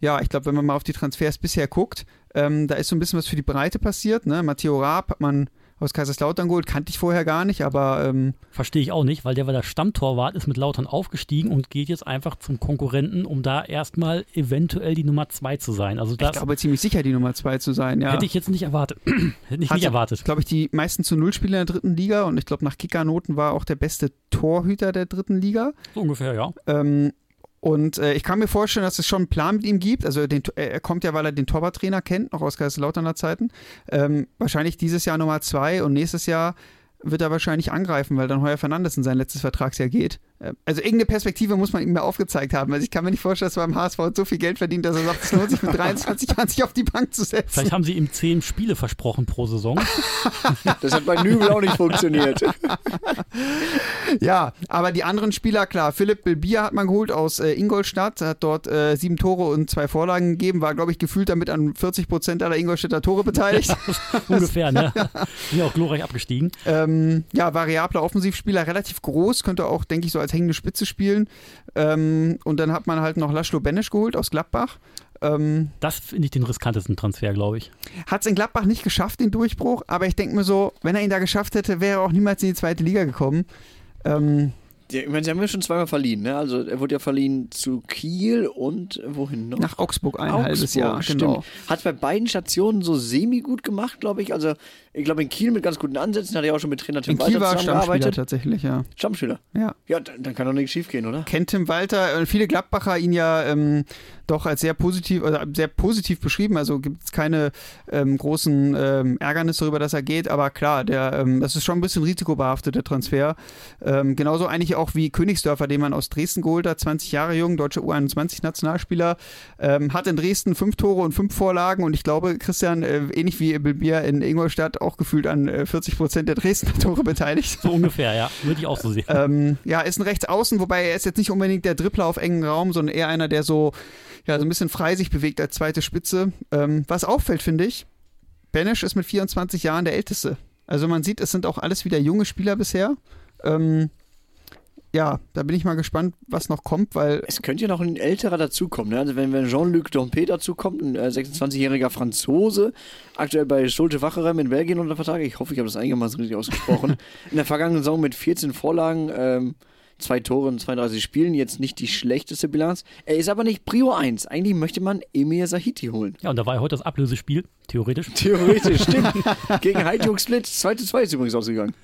ja, ich glaube, wenn man mal auf die Transfers bisher guckt, ähm, da ist so ein bisschen was für die Breite passiert. Ne? Matteo Raab hat man aus Kaiserslautern geholt. Kannte ich vorher gar nicht, aber ähm, Verstehe ich auch nicht, weil der war der Stammtorwart, ist mit Lautern aufgestiegen und geht jetzt einfach zum Konkurrenten, um da erstmal eventuell die Nummer zwei zu sein. Also ich das glaube ziemlich sicher, die Nummer zwei zu sein. Ja. hätte ich jetzt nicht erwartet. [clears throat] hätte ich nicht erwartet. glaube ich, die meisten zu Null Spieler in der dritten Liga und ich glaube, nach Kickernoten war auch der beste Torhüter der dritten Liga. So ungefähr, ja. Ähm, und äh, ich kann mir vorstellen, dass es schon einen Plan mit ihm gibt. Also den, äh, er kommt ja, weil er den Torwarttrainer kennt, noch aus Kaiserslauterner Zeiten. Ähm, wahrscheinlich dieses Jahr Nummer zwei und nächstes Jahr wird er wahrscheinlich angreifen, weil dann Heuer Fernandes in sein letztes Vertragsjahr geht. Äh, Also irgendeine Perspektive muss man ihm ja aufgezeigt haben. Also ich kann mir nicht vorstellen, dass er beim HSV so viel Geld verdient, dass er sagt, es lohnt sich mit [laughs] 23 Jahren sich auf die Bank zu setzen. Vielleicht haben sie ihm zehn Spiele versprochen pro Saison. [laughs] Das hat bei Nübel auch nicht funktioniert. [laughs] Ja, aber die anderen Spieler, klar, Philipp Bilbia hat man geholt aus äh, Ingolstadt, hat dort äh, sieben Tore und zwei Vorlagen gegeben, war, glaube ich, gefühlt damit an 40 Prozent aller Ingolstädter Tore beteiligt. ungefähr, ne? Sind ja auch glorreich abgestiegen. ähm, ja, variabler Offensivspieler, relativ groß, könnte auch, denke ich, so als hängende Spitze spielen. Ähm, und dann hat man halt noch Laszlo Benesch geholt aus Gladbach. Ähm, Das finde ich den riskantesten Transfer, glaube ich. hat es in Gladbach nicht geschafft, den Durchbruch, aber ich denke mir so, wenn er ihn da geschafft hätte, wäre er auch niemals in die zweite Liga gekommen. Ähm, Ja, ich meine, sie haben ja schon zweimal verliehen, ne? Also er wurde ja verliehen zu Kiel und wohin noch? nach Augsburg ein halbes Augsburg, Jahr, stimmt. genau. Hat bei beiden Stationen so semi gut gemacht, glaube ich. Also ich glaube in Kiel mit ganz guten Ansätzen, hat er auch schon mit Trainer Tim In Walter Kiel war er Stammspieler zusammengearbeitet. tatsächlich, ja. Stammspieler. ja. Ja, dann, dann kann doch nichts schief gehen, oder? kennt Tim Walter und viele Gladbacher ihn ja ähm, doch als sehr positiv oder sehr positiv beschrieben. Also gibt es keine ähm, großen ähm, Ärgernisse darüber, dass er geht. Aber klar, der, ähm, das ist schon ein bisschen risikobehaftet, der Transfer. Ähm, genauso eigentlich auch wie Königsdörfer, den man aus Dresden geholt hat, 20 Jahre jung, deutsche U21-Nationalspieler. Ähm, hat in Dresden fünf Tore und fünf Vorlagen und ich glaube, Christian, äh, ähnlich wie Bilbia in Ingolstadt, auch gefühlt an äh, 40 Prozent der Dresdner Tore beteiligt. So ungefähr, ja. Würde ich auch so sehen. Ähm, ja, ist ein Rechtsaußen, wobei er ist jetzt nicht unbedingt der Dribbler auf engen Raum, sondern eher einer, der so, ja, so ein bisschen frei sich bewegt als zweite Spitze. Ähm, was auffällt, finde ich, Benesch ist mit 24 Jahren der Älteste. Also man sieht, es sind auch alles wieder junge Spieler bisher. Ähm, ja, da bin ich mal gespannt, was noch kommt, weil Es könnte ja noch ein älterer dazukommen. Ne? Also wenn, wenn Jean-Luc Dompe dazukommt, ein äh, 26-jähriger Franzose, aktuell bei Schulte Wacherem in Belgien unter Vertrag. Ich hoffe, ich habe das einigermaßen richtig ausgesprochen. [laughs] in der vergangenen Saison mit 14 Vorlagen, ähm, zwei Tore in 32 Spielen, jetzt nicht die schlechteste Bilanz. Er ist aber nicht Prio 1. Eigentlich möchte man Emir Sahiti holen. Ja, und da war ja heute das Ablösespiel, theoretisch. [laughs] Theoretisch, stimmt. Gegen Hajduk Split. 2 zu 2 ist übrigens ausgegangen.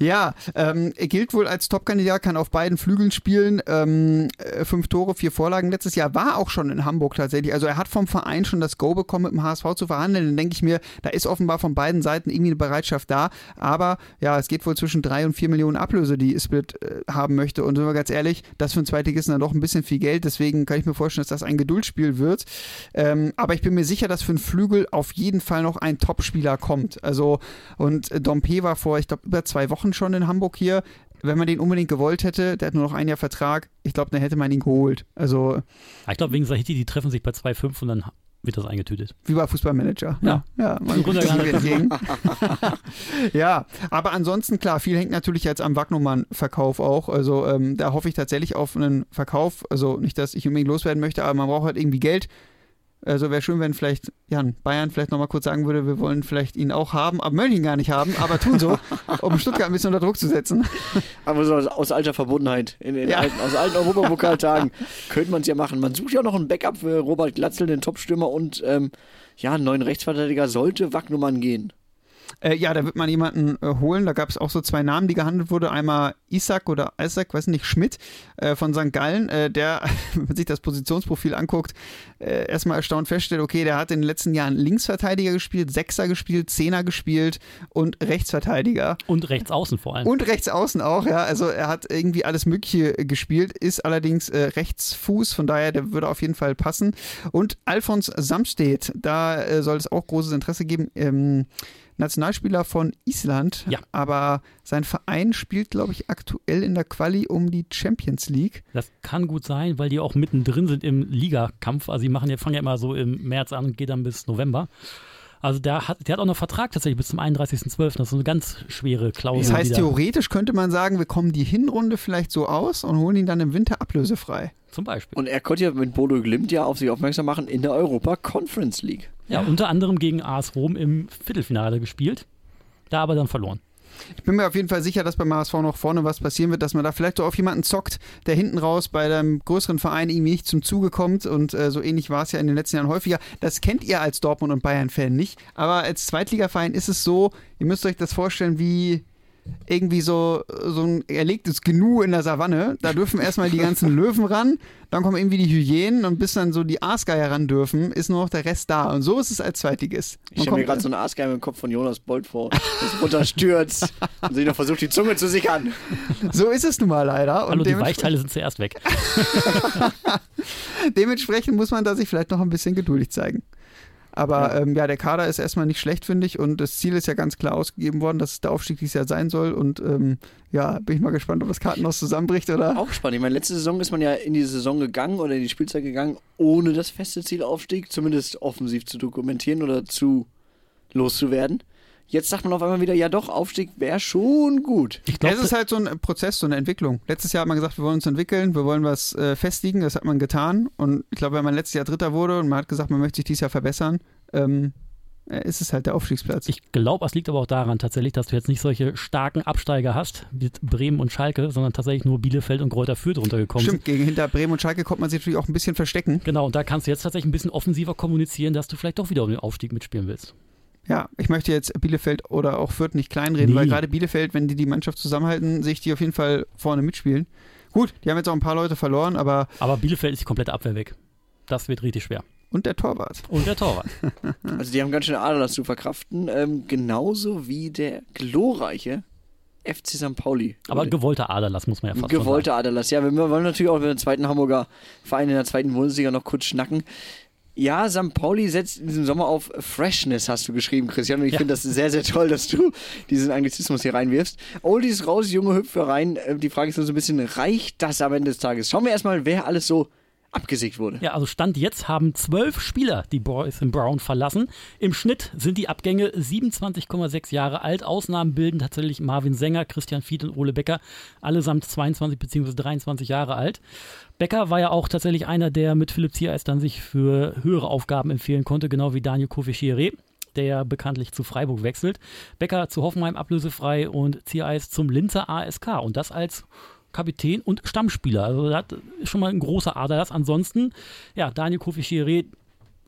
Ja, ähm, er gilt wohl als Topkandidat, kann auf beiden Flügeln spielen. Ähm, äh, fünf Tore, vier Vorlagen letztes Jahr, war auch schon in Hamburg tatsächlich. Also er hat vom Verein schon das Go bekommen, mit dem HSV zu verhandeln. Dann denke ich mir, da ist offenbar von beiden Seiten irgendwie eine Bereitschaft da. Aber ja, es geht wohl zwischen drei und vier Millionen Ablöse, die Split äh, haben möchte. Und sind wir ganz ehrlich, das für einen Zweitligisten dann doch ein bisschen viel Geld. Deswegen kann ich mir vorstellen, dass das ein Geduldsspiel wird. Ähm, aber ich bin mir sicher, dass für einen Flügel auf jeden Fall noch ein Topspieler kommt. Also, und äh, Dompe war vor, ich glaube, über zwei Wochen schon in Hamburg hier. Wenn man den unbedingt gewollt hätte, der hat nur noch ein Jahr Vertrag, ich glaube, dann hätte man ihn geholt. Also, ich glaube, wegen Sahiti, die treffen sich bei 2,5 und dann wird das eingetütet. wie bei Fußballmanager. Ja. ja man entgegen. [laughs] [laughs] ja, aber ansonsten, klar, viel hängt natürlich jetzt am Wagnummern-Verkauf auch. Also, ähm, da hoffe ich tatsächlich auf einen Verkauf. Also, nicht, dass ich unbedingt loswerden möchte, aber man braucht halt irgendwie Geld. Also wäre schön, wenn vielleicht Jan Bayern vielleicht nochmal kurz sagen würde, wir wollen vielleicht ihn auch haben, aber möchten ihn gar nicht haben, aber tun so, um [laughs] Stuttgart ein bisschen unter Druck zu setzen. [laughs] Aber so aus, aus alter Verbundenheit, in, in Ja. alten, aus alten Europapokaltagen, [laughs] könnte man es ja machen. Man sucht ja auch noch ein Backup für Robert Glatzel, den Topstürmer, und ähm, ja, einen neuen Rechtsverteidiger sollte Wagnummern gehen. Äh, ja, da wird man jemanden äh, holen. Da gab es auch so zwei Namen, die gehandelt wurde. Einmal Isaac oder Isaac, weiß nicht, Schmidt äh, von St. Gallen, äh, der, [laughs] wenn man sich das Positionsprofil anguckt, äh, erstmal erstaunt feststellt, okay, der hat in den letzten Jahren Linksverteidiger gespielt, Sechser gespielt, Zehner gespielt und Rechtsverteidiger. Und rechts außen vor allem. Und rechts außen auch, ja. Also er hat irgendwie alles Mögliche äh, gespielt, ist allerdings Rechtsfuß, von daher, der würde auf jeden Fall passen. Und Alfons Samstedt, da soll es auch großes Interesse geben. Ähm, Nationalspieler von Island, Ja. aber sein Verein spielt, glaube ich, aktuell in der Quali um die Champions League. Das kann gut sein, weil die auch mittendrin sind im Ligakampf. Also die machen ja, fangen ja immer so im März an und geht dann bis November. Also der hat, der hat auch noch Vertrag tatsächlich bis zum 31.12. Das ist eine ganz schwere Klausel. Das heißt, theoretisch könnte man sagen, wir kommen die Hinrunde vielleicht so aus und holen ihn dann im Winter ablösefrei. Zum Beispiel. Und er konnte ja mit Bodo Glimt ja auf sich aufmerksam machen in der Europa Conference League. Ja, unter anderem gegen AS Rom im Viertelfinale gespielt. Da aber dann verloren. Ich bin mir auf jeden Fall sicher, dass beim HSV noch vorne was passieren wird, dass man da vielleicht so auf jemanden zockt, der hinten raus bei einem größeren Verein irgendwie nicht zum Zuge kommt. Und äh, so ähnlich war es ja in den letzten Jahren häufiger. Das kennt ihr als Dortmund- und Bayern-Fan nicht. Aber als Zweitligaverein ist es so, ihr müsst euch das vorstellen wie irgendwie so, so ein erlegtes Gnu in der Savanne. Da dürfen erstmal die ganzen [laughs] Löwen ran, dann kommen irgendwie die Hyänen und bis dann so die Aasgeier ran dürfen, ist nur noch der Rest da. Und so ist es als Zweitligist. Ich Man stelle mir gerade so eine Aasgeil im Kopf von Jonas Bolt vor, das runterstürzt [laughs] und sich noch versucht, die Zunge zu sichern. so ist es nun mal leider. Und Hallo, die Weichteile sind zuerst weg. [laughs] Dementsprechend muss man da sich vielleicht noch ein bisschen geduldig zeigen. Aber ja, ähm, ja der Kader ist erstmal nicht schlecht, finde ich. Und das Ziel ist ja ganz klar ausgegeben worden, dass es der Aufstieg dieses Jahr sein soll. Und ähm, ja, bin ich mal gespannt, ob das Kartenhaus zusammenbricht oder. Auch spannend. Ich meine, letzte Saison ist man ja in die Saison gegangen oder in die Spielzeit gegangen, ohne das feste Ziel Aufstieg, zumindest offensiv zu dokumentieren oder zu loszuwerden. Jetzt sagt man auf einmal wieder, ja doch, Aufstieg wäre schon gut. Ich Ja, glaube, es ist halt so ein Prozess, so eine Entwicklung. Letztes Jahr hat man gesagt, wir wollen uns entwickeln, wir wollen was äh, festigen, das hat man getan. Und ich glaube, wenn man letztes Jahr Dritter wurde und man hat gesagt, man möchte sich dieses Jahr verbessern, ähm, äh, ist es halt der Aufstiegsplatz. Ich glaube, es liegt aber auch daran tatsächlich, dass du jetzt nicht solche starken Absteiger hast, wie Bremen und Schalke, sondern tatsächlich nur Bielefeld und Kräuter Fürth runtergekommen sind. Stimmt, gegen hinter Bremen und Schalke kommt man sich natürlich auch ein bisschen verstecken. Genau, und da kannst du jetzt tatsächlich ein bisschen offensiver kommunizieren, dass du vielleicht doch wieder um den Aufstieg mitspielen willst. Ja, ich möchte jetzt Bielefeld oder auch Fürth nicht kleinreden, Nee. weil gerade Bielefeld, wenn die die Mannschaft zusammenhalten, sehe ich die auf jeden Fall vorne mitspielen. Gut, die haben jetzt auch ein paar Leute verloren, aber Aber Bielefeld ist die komplette Abwehr weg. Das wird richtig schwer. und der Torwart. Und der Torwart. [laughs] Also die haben ganz schön Ader, das zu verkraften. Ähm, genauso wie der glorreiche FC St. Pauli. Aber gewollter Aderlass, muss man ja fast schon gewollter Aderlass. Ja, wir wollen natürlich auch über den zweiten Hamburger Verein in der zweiten Bundesliga noch kurz schnacken. Ja, St. Pauli setzt in diesem Sommer auf Freshness, hast du geschrieben, Christian. Und ich Ja. finde das sehr, sehr toll, dass du diesen Anglizismus hier reinwirfst. Oldies raus, junge Hüpfe rein. Äh, Die Frage ist nur so ein bisschen, reicht das am Ende des Tages? Schauen wir erstmal, wer alles so abgesägt wurde. Ja, also Stand jetzt haben zwölf Spieler die Boys in Brown verlassen. Im Schnitt sind die Abgänge 27,6 Jahre alt. Ausnahmen bilden tatsächlich Marvin Sänger, Christian Fied und Ole Becker, allesamt 22 bzw. 23 Jahre alt. Becker war ja auch tatsächlich einer, der mit Philipp Ziereis dann sich für höhere Aufgaben empfehlen konnte, genau wie Daniel Kofischere der ja bekanntlich zu Freiburg wechselt. Becker zu Hoffenheim ablösefrei und Ziereis zum Linzer ASK. Und das als Kapitän und Stammspieler. Also das ist schon mal ein großer Aderlass. Ansonsten, ja, Daniel Kofi-Chiré,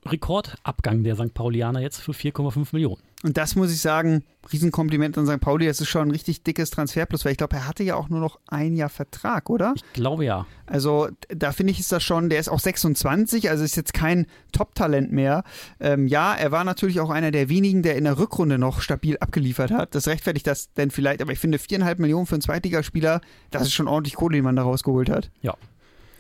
Rekordabgang der St. Paulianer jetzt für 4,5 Millionen. Und das muss ich sagen, Riesenkompliment an St. Pauli, das ist schon ein richtig dickes Transferplus, weil ich glaube, er hatte ja auch nur noch ein Jahr Vertrag, oder? Ich glaube ja. Also da finde ich, ist das schon, der ist auch 26, also ist jetzt kein Top-Talent mehr. Ähm, ja, er war natürlich auch einer der wenigen, der in der Rückrunde noch stabil abgeliefert hat. Das rechtfertigt das denn vielleicht, aber ich finde viereinhalb Millionen für einen Zweitligaspieler, das ist schon ordentlich Kohle, die man da rausgeholt hat. Ja.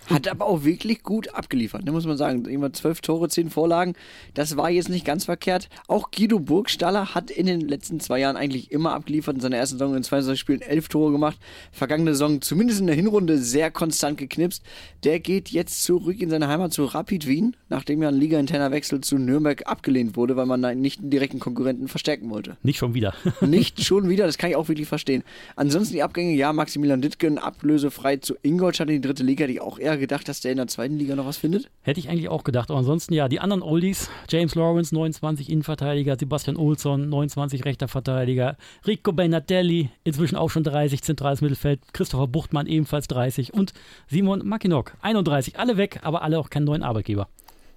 Hat aber auch wirklich gut abgeliefert, ne, muss man sagen. Jemand zwölf Tore, zehn Vorlagen, das war jetzt nicht ganz verkehrt. Auch Guido Burgstaller hat in den letzten zwei Jahren eigentlich immer abgeliefert. In seiner ersten Saison in 22 Spielen elf Tore gemacht. Vergangene Saison zumindest in der Hinrunde sehr konstant geknipst. Der geht jetzt zurück in seine Heimat zu Rapid Wien, nachdem ja ein liga-interner Wechsel zu Nürnberg abgelehnt wurde, weil man da nicht einen direkten Konkurrenten verstärken wollte. Nicht schon wieder. [laughs] Nicht schon wieder, das kann ich auch wirklich verstehen. Ansonsten die Abgänge, ja, Maximilian Dittgen ablösefrei zu Ingolstadt in die dritte Liga, die auch eher gedacht, dass der in der zweiten Liga noch was findet. Hätte ich eigentlich auch gedacht. Aber ansonsten, ja, die anderen Oldies, James Lawrence, 29 Innenverteidiger, Sebastian Olsson, 29 rechter Verteidiger, Rico Benatelli, inzwischen auch schon 30, zentrales Mittelfeld, Christopher Buchtmann ebenfalls 30 und Simon Mackinock, 31. Alle weg, aber alle auch keinen neuen Arbeitgeber.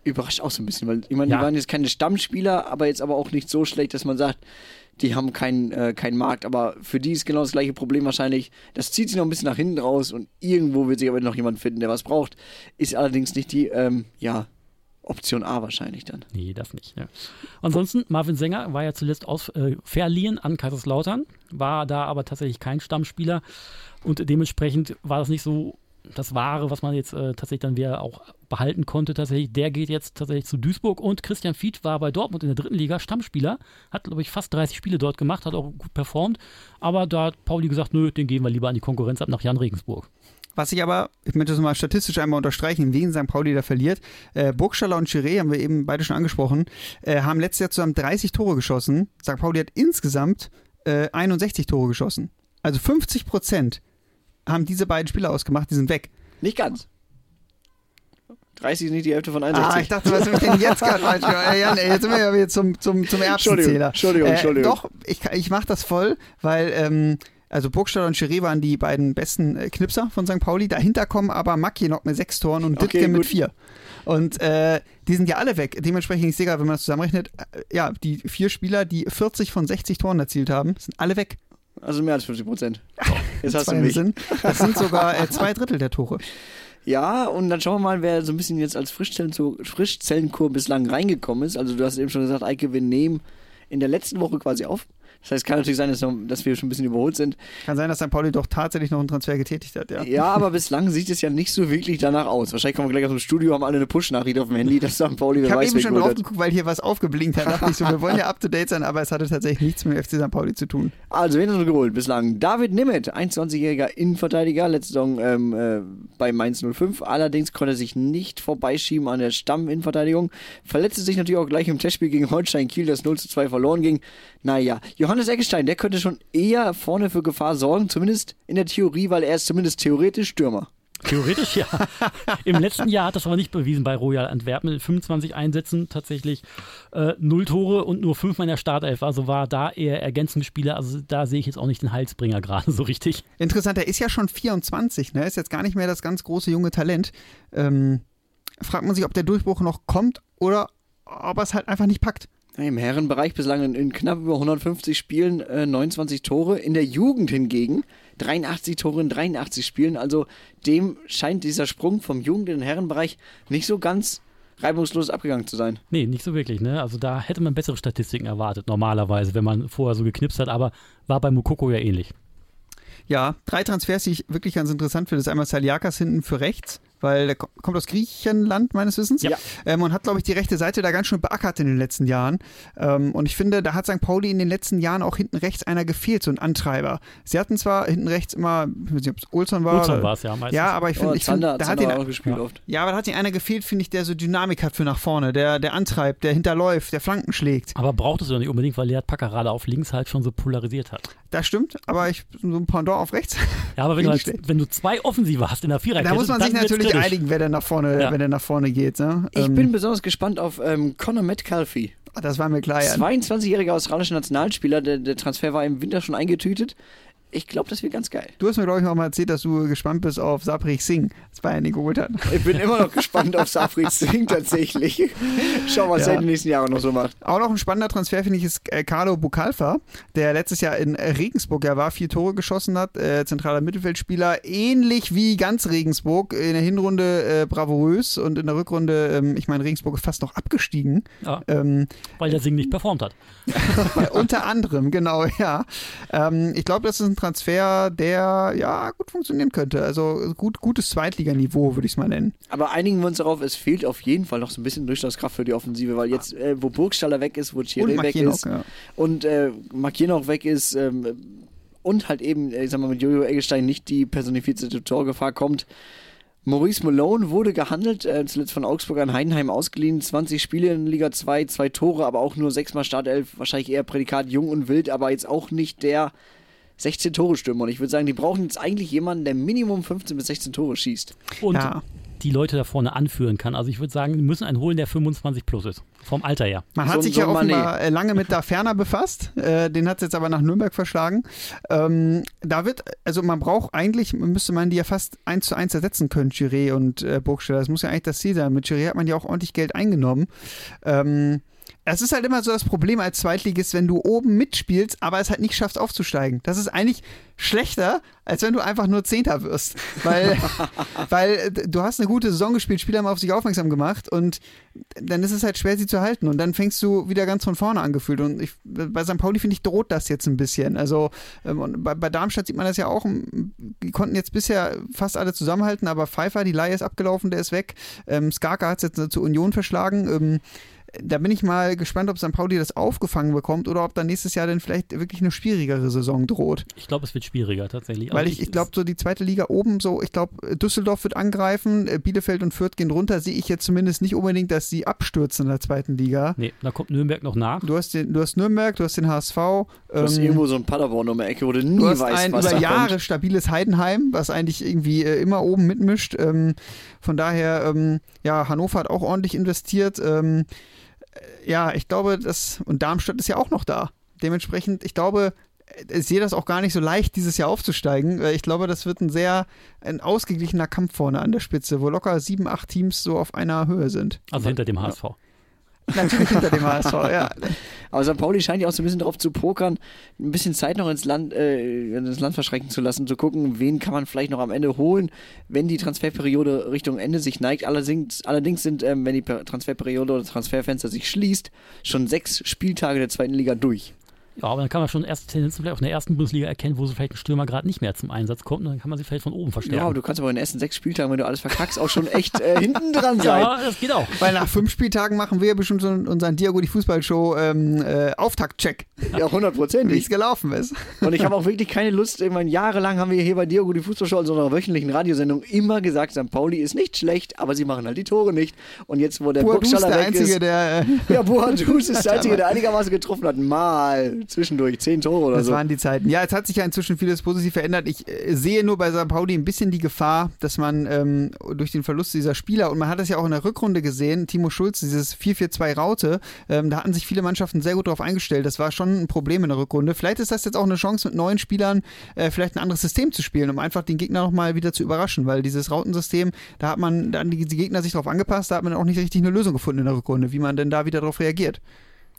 Überrascht auch so ein bisschen, weil ich meine, Ja. die waren jetzt keine Stammspieler, aber jetzt aber auch nicht so schlecht, dass man sagt, die haben keinen äh, keinen Markt, aber für die ist genau das gleiche Problem wahrscheinlich. Das zieht sich noch ein bisschen nach hinten raus und irgendwo wird sich aber noch jemand finden, der was braucht. Ist allerdings nicht die, ähm, ja, Option A wahrscheinlich dann. Nee, das nicht. Ja. Ansonsten, Marvin Sänger war ja zuletzt aus, äh, verliehen an Kaiserslautern, war da aber tatsächlich kein Stammspieler und dementsprechend war das nicht so das Wahre, was man jetzt äh, tatsächlich dann wieder auch behalten konnte. Tatsächlich, der geht jetzt tatsächlich zu Duisburg und Christian Fied war bei Dortmund in der dritten Liga Stammspieler, hat glaube ich fast 30 Spiele dort gemacht, hat auch gut performt, aber da hat Pauli gesagt, nö, den geben wir lieber an die Konkurrenz ab nach Jan Regensburg. Was ich aber, ich möchte das mal statistisch einmal unterstreichen, wen St. Pauli da verliert. Äh, Burgstaller und Chiré, haben wir eben beide schon angesprochen, äh, haben letztes Jahr zusammen 30 Tore geschossen. St. Pauli hat insgesamt äh, 61 Tore geschossen. Also 50 Prozent haben diese beiden Spieler ausgemacht, die sind weg. Nicht ganz. 30 ist nicht die Hälfte von 61. Ah, ich dachte, was ich denn jetzt gerade falsch Jan, ey, jetzt sind wir ja wieder zum, zum, zum Erbsenzähler. Entschuldigung, Äh, Entschuldigung. Doch, ich, ich mache das voll, weil ähm, also Burgstaller und Chiré waren die beiden besten äh, Knipser von St. Pauli. Dahinter kommen aber Mackinock mit sechs Toren und Okay, Dittke mit gut. vier. Und äh, die sind ja alle weg. Dementsprechend ist egal, wenn man das zusammenrechnet. Äh, ja, die vier Spieler, die 40 von 60 Toren erzielt haben, sind alle weg. Also mehr als 50 Prozent. [laughs] Jetzt hast du mich. sind, das sind sogar äh, [laughs] zwei Drittel der Tore. Ja, und dann schauen wir mal, wer so ein bisschen jetzt als Frischzellen- Frischzellenkur bislang reingekommen ist. Also du hast eben schon gesagt, Eike, wir nehmen in der letzten Woche quasi auf. Das heißt, kann natürlich sein, dass, noch, dass wir schon ein bisschen überholt sind. Kann sein, dass St. Pauli doch tatsächlich noch einen Transfer getätigt hat, ja. Ja, aber [laughs] bislang sieht es ja nicht so wirklich danach aus. Wahrscheinlich kommen wir gleich aus dem Studio, haben alle eine Push-Nachricht auf dem Handy, dass St. Pauli, wer Ich habe eben schon drauf geguckt, weil hier was aufgeblinkt hat. Da dachte ich so, wir wollen ja up to date sein, aber es hatte tatsächlich nichts mit dem FC St. Pauli zu tun. Also, wen haben wir geholt bislang? David Nimmet, 21-jähriger Innenverteidiger, letzte Saison ähm, äh, bei Mainz 05. Allerdings konnte er sich nicht vorbeischieben an der Stamm-Innenverteidigung. Verletzte sich natürlich auch gleich im Testspiel gegen Holstein Kiel, das 0 zu 2 verloren ging. Naja, Johannes Eggestein, der könnte schon eher vorne für Gefahr sorgen, zumindest in der Theorie, weil er ist zumindest theoretisch Stürmer. Theoretisch ja. [laughs] Im letzten Jahr hat das aber nicht bewiesen bei Royal Antwerpen. In 25 Einsätzen tatsächlich äh, null Tore und nur fünfmal in der Startelf. Also war da eher ergänzende Spieler. Also da sehe ich jetzt auch nicht den Halsbringer gerade [laughs] so richtig. Interessant, er ist ja schon 24, ne? Ist jetzt gar nicht mehr das ganz große junge Talent. Ähm, fragt man sich, ob der Durchbruch noch kommt oder ob er es halt einfach nicht packt. Im Herrenbereich bislang in, in knapp über 150 Spielen äh, 29 Tore. In der Jugend hingegen 83 Tore in 83 Spielen. Also dem scheint dieser Sprung vom Jugend in den Herrenbereich nicht so ganz reibungslos abgegangen zu sein. Nee, nicht so wirklich. Ne? Also da hätte man bessere Statistiken erwartet, normalerweise, wenn man vorher so geknipst hat. Aber war bei Mukoko ja ähnlich. Ja, drei Transfers, die ich wirklich ganz interessant finde. Das ist einmal Saliakas hinten für rechts, weil der ko- kommt aus Griechenland, meines Wissens. Ja. Ähm, und hat, glaube ich, die rechte Seite da ganz schön beackert in den letzten Jahren. Ähm, und ich finde, da hat St. Pauli in den letzten Jahren auch hinten rechts einer gefehlt, so ein Antreiber. Sie hatten zwar hinten rechts immer, ich weiß nicht, ob es Olson war. Olson war es ja meistens. Ja, aber ich finde, Oh, ich find, Zander, da hat ihn, auch gespielt ja. oft. ja, aber da hat ihn einer gefehlt, finde ich, der so Dynamik hat für nach vorne, der, der antreibt, der hinterläuft, der Flanken schlägt. Aber braucht es doch nicht unbedingt, weil Lead Packerade auf links halt schon so polarisiert hat. Das stimmt, aber ich so ein Pendant auf rechts. Ja, aber wenn du, halt, wenn du zwei Offensive hast in der Viererkette, Da muss man dann sich natürlich kritisch. einigen, wer denn nach vorne, Ja. wer denn nach vorne geht. Ne? Ich Ähm, bin besonders gespannt auf ähm, Conor Metcalfe. das war mir klar. Ja. 22-jähriger australischer Nationalspieler. Der, der Transfer war im Winter schon eingetütet. Ich glaube, das wird ganz geil. Du hast mir, glaube ich, auch mal erzählt, dass du gespannt bist auf Saprich Singh, das Bayern ihn geholt hat. Ich bin immer noch gespannt auf Safri Singh tatsächlich. Schau, was Ja. er in den nächsten Jahren noch so macht. Auch noch ein spannender Transfer, finde ich, ist äh, Carlo Bucalfa, der letztes Jahr in Regensburg ja war, vier Tore geschossen hat, äh, zentraler Mittelfeldspieler, ähnlich wie ganz Regensburg, in der Hinrunde äh, bravourös und in der Rückrunde, ähm, ich meine, Regensburg ist fast noch abgestiegen. Ja, Ähm, weil der Sing nicht performt hat. [laughs] Unter anderem, genau, ja. Ähm, ich glaube, das ist ein Transfer, der ja gut funktionieren könnte. Also gut, gutes Zweitliganiveau, würde ich es mal nennen. Aber einigen wir uns darauf, es fehlt auf jeden Fall noch so ein bisschen Durchschlagskraft für die Offensive, weil jetzt, äh, wo Burgstaller weg ist, wo Chiré weg ist ja. und äh, Markier noch weg ist ähm, und halt eben, äh, ich sag mal, mit Jojo Eggestein nicht die personifizierte Torgefahr kommt. Maurice Malone wurde gehandelt, äh, zuletzt von Augsburg an Heidenheim ausgeliehen. 20 Spiele in Liga 2, zwei Tore, aber auch nur sechsmal Startelf. Wahrscheinlich eher Prädikat jung und wild, aber jetzt auch nicht der 16 Tore Stürmer. Und ich würde sagen, die brauchen jetzt eigentlich jemanden, der Minimum 15 bis 16 Tore schießt. Und Ja. die Leute da vorne anführen kann. Also ich würde sagen, die müssen einen holen, der 25 plus ist. Vom Alter her. Man So- hat sich so ja offenbar äh, lange mit da ferner befasst. Äh, den hat es jetzt aber nach Nürnberg verschlagen. Ähm, da wird, also man braucht eigentlich, müsste man die ja fast eins zu eins ersetzen können, Chiré und äh, Burgstaller. Das muss ja eigentlich das Ziel sein. Mit Chiré hat man ja auch ordentlich Geld eingenommen. Ähm, es ist halt immer so das Problem als Zweitligist, wenn du oben mitspielst, aber es halt nicht schaffst aufzusteigen. Das ist eigentlich schlechter, als wenn du einfach nur Zehnter wirst. Weil, [laughs] weil du hast eine gute Saison gespielt, Spieler haben auf sich aufmerksam gemacht und dann ist es halt schwer, sie zu halten. Und dann fängst du wieder ganz von vorne angefühlt. Und ich, bei St. Pauli, finde ich, droht das jetzt ein bisschen. Also ähm, bei, bei Darmstadt sieht man das ja auch. Die konnten jetzt bisher fast alle zusammenhalten, aber Pfeiffer, die Leihe ist abgelaufen, der ist weg. Ähm, Skarka hat es jetzt zur Union verschlagen. Ähm, da bin ich mal gespannt, ob St. Pauli das aufgefangen bekommt oder ob dann nächstes Jahr dann vielleicht wirklich eine schwierigere Saison droht. Ich glaube, es wird schwieriger tatsächlich. Weil Also ich, ich glaube, so die zweite Liga oben, so, ich glaube, Düsseldorf wird angreifen, äh, Bielefeld und Fürth gehen runter, sehe ich jetzt zumindest nicht unbedingt, dass sie abstürzen in der zweiten Liga. Nee, da kommt Nürnberg noch nach. Du hast, den, du hast Nürnberg, du hast den HSV. Du hast ähm, irgendwo so ein Paderborn um die Ecke, wo du nie Du hast weißt, ein was über da Jahre kommt. stabiles Heidenheim, was eigentlich irgendwie äh, immer oben mitmischt. Ähm, von daher, ähm, ja, Hannover hat auch ordentlich investiert. Ähm, äh, ja, ich glaube, das, und Darmstadt ist ja auch noch da. Dementsprechend, ich glaube, äh, ich sehe das auch gar nicht so leicht, dieses Jahr aufzusteigen. Weil Ich glaube, das wird ein sehr ein ausgeglichener Kampf vorne an der Spitze, wo locker sieben, acht Teams so auf einer Höhe sind. Also hinter dem HSV. Natürlich hinter dem HSV, [laughs] ja. Aber St. Pauli scheint ja auch so ein bisschen darauf zu pokern, ein bisschen Zeit noch ins Land, äh, ins Land verschrecken zu lassen, zu gucken, wen kann man vielleicht noch am Ende holen, wenn die Transferperiode Richtung Ende sich neigt. Allerdings, allerdings sind, ähm, wenn die Per- Transferperiode oder Transferfenster sich schließt, schon sechs Spieltage der zweiten Liga durch. Ja, aber dann kann man schon erste Tendenzen vielleicht auch in der ersten Bundesliga erkennen, wo so vielleicht ein Stürmer gerade nicht mehr zum Einsatz kommt. Und dann kann man sich vielleicht von oben verstärken. Ja, aber du kannst aber in den ersten sechs Spieltagen, wenn du alles verkackst, auch schon echt äh, hinten dran [laughs] sein. Ja, das geht auch. Weil nach fünf Spieltagen machen wir ja bestimmt so unseren Diago die Fußballshow ähm, äh, Auftakt-Check, Ja, wie es hundertprozentig. gelaufen ist. Und ich habe auch wirklich keine Lust, ich meine, jahrelang haben wir hier bei Diogo die Fußballshow, also unserer wöchentlichen Radiosendung, immer gesagt, St. Pauli ist nicht schlecht, aber sie machen halt die Tore nicht. Und jetzt, wo der der weg Einzige, ist, der. Äh, ja, Boadus ist der [laughs] Einzige, der einigermaßen getroffen hat. Mal zwischendurch zehn Tore oder Das so. waren die Zeiten. Ja, es hat sich ja inzwischen vieles positiv verändert. Ich äh, sehe nur bei St. Pauli ein bisschen die Gefahr, dass man ähm, durch den Verlust dieser Spieler, und man hat es ja auch in der Rückrunde gesehen, Timo Schulz, dieses 4-4-2 Raute, ähm, da hatten sich viele Mannschaften sehr gut darauf eingestellt. Das war schon ein Problem in der Rückrunde. Vielleicht ist das jetzt auch eine Chance mit neuen Spielern, äh, vielleicht ein anderes System zu spielen, um einfach den Gegner nochmal wieder zu überraschen, weil dieses Rautensystem, da hat man, da haben die Gegner sich darauf angepasst, da hat man auch nicht richtig eine Lösung gefunden in der Rückrunde, wie man denn da wieder darauf reagiert.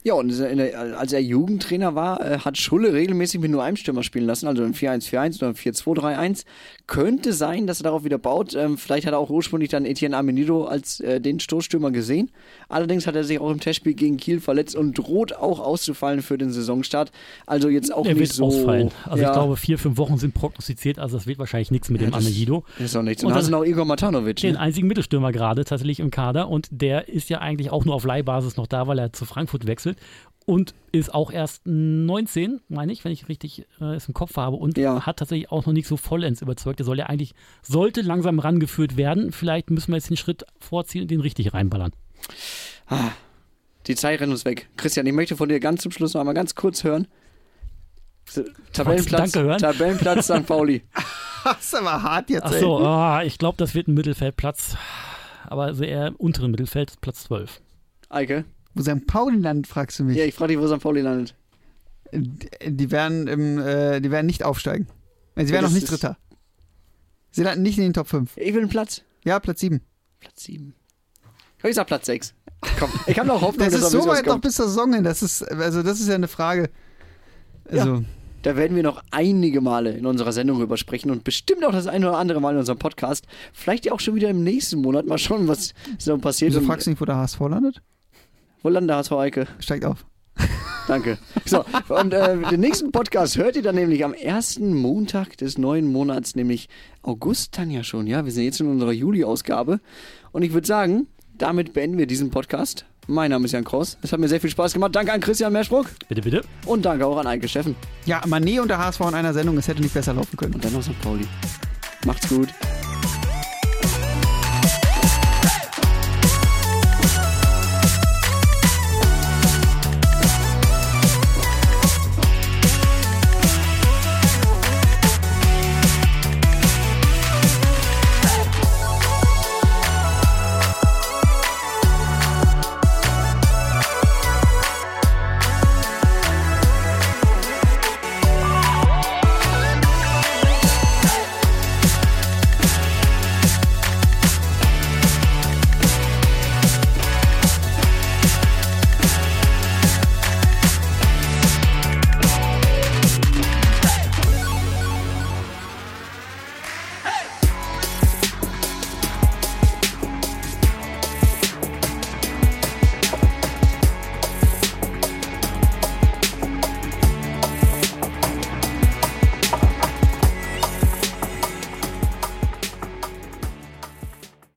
Ja, und als er Jugendtrainer war, äh, hat Schulle regelmäßig mit nur einem Stürmer spielen lassen, also ein 4-1-4-1 oder ein 4-2-3-1. Könnte sein, dass er darauf wieder baut. Ähm, vielleicht hat er auch ursprünglich dann Etienne Amenido als äh, den Stoßstürmer gesehen. Allerdings hat er sich auch im Testspiel gegen Kiel verletzt und droht auch auszufallen für den Saisonstart. Also jetzt auch Er nicht wird so. ausfallen. Also ja, ich glaube, vier, fünf Wochen sind prognostiziert, also das wird wahrscheinlich nichts mit dem das- Amelido. Ist auch nichts. Und, Und dann hast du noch Igor Matanovic. Den Ne? einzigen Mittelstürmer gerade tatsächlich im Kader und der ist ja eigentlich auch nur auf Leihbasis noch da, weil er zu Frankfurt wechselt und ist auch erst 19, meine ich, wenn ich richtig äh, es im Kopf habe und Ja. hat tatsächlich auch noch nicht so vollends überzeugt. Der soll ja eigentlich, sollte langsam rangeführt werden. Vielleicht müssen wir jetzt den Schritt vorziehen und den richtig reinballern. Die Zeit rennt uns weg. Christian, ich möchte von dir ganz zum Schluss noch einmal ganz kurz hören. Tabellenplatz, Danke hören? Tabellenplatz St. Pauli. [laughs] Das ist aber hart jetzt, Ach so, ah, ich glaube, das wird ein Mittelfeldplatz, aber also eher im unteren Mittelfeld, Platz 12. Eike? Wo St. Pauli landet, fragst du mich. Ja, ich frage dich, wo St. Pauli landet. Die werden, im, äh, die werden nicht aufsteigen. Sie werden Ja, noch nicht Dritter. Sie landen nicht in den Top 5. Ich will einen Platz. Ja, Platz 7. Platz 7. Ich sag Platz 6. Komm, ich habe noch Hoffnung, Das dass ist so weit noch bis zur Saison hin. Das ist, also das ist ja eine Frage. Also, Da werden wir noch einige Male in unserer Sendung drüber sprechen und bestimmt auch das eine oder andere Mal in unserem Podcast. Vielleicht ja auch schon wieder im nächsten Monat. Mal schauen, was so passiert. wieso fragst du nicht, wo der HSV landet? Wo landet der HSV Eike? Steigt auf. Danke. So, und äh, den nächsten Podcast hört ihr dann nämlich am ersten Montag des neuen Monats, nämlich August dann ja schon. Ja, wir sind jetzt in unserer Juli-Ausgabe. Und ich würde sagen, damit beenden wir diesen Podcast. Mein Name ist Jan Kraus. Es hat mir sehr viel Spaß gemacht. Danke an Christian Merschbruck Bitte, bitte. und danke auch an Eike Steffen. Ja, Manet und der HSV in einer Sendung, es hätte nicht besser laufen können. Und dann noch St. Pauli. Macht's gut.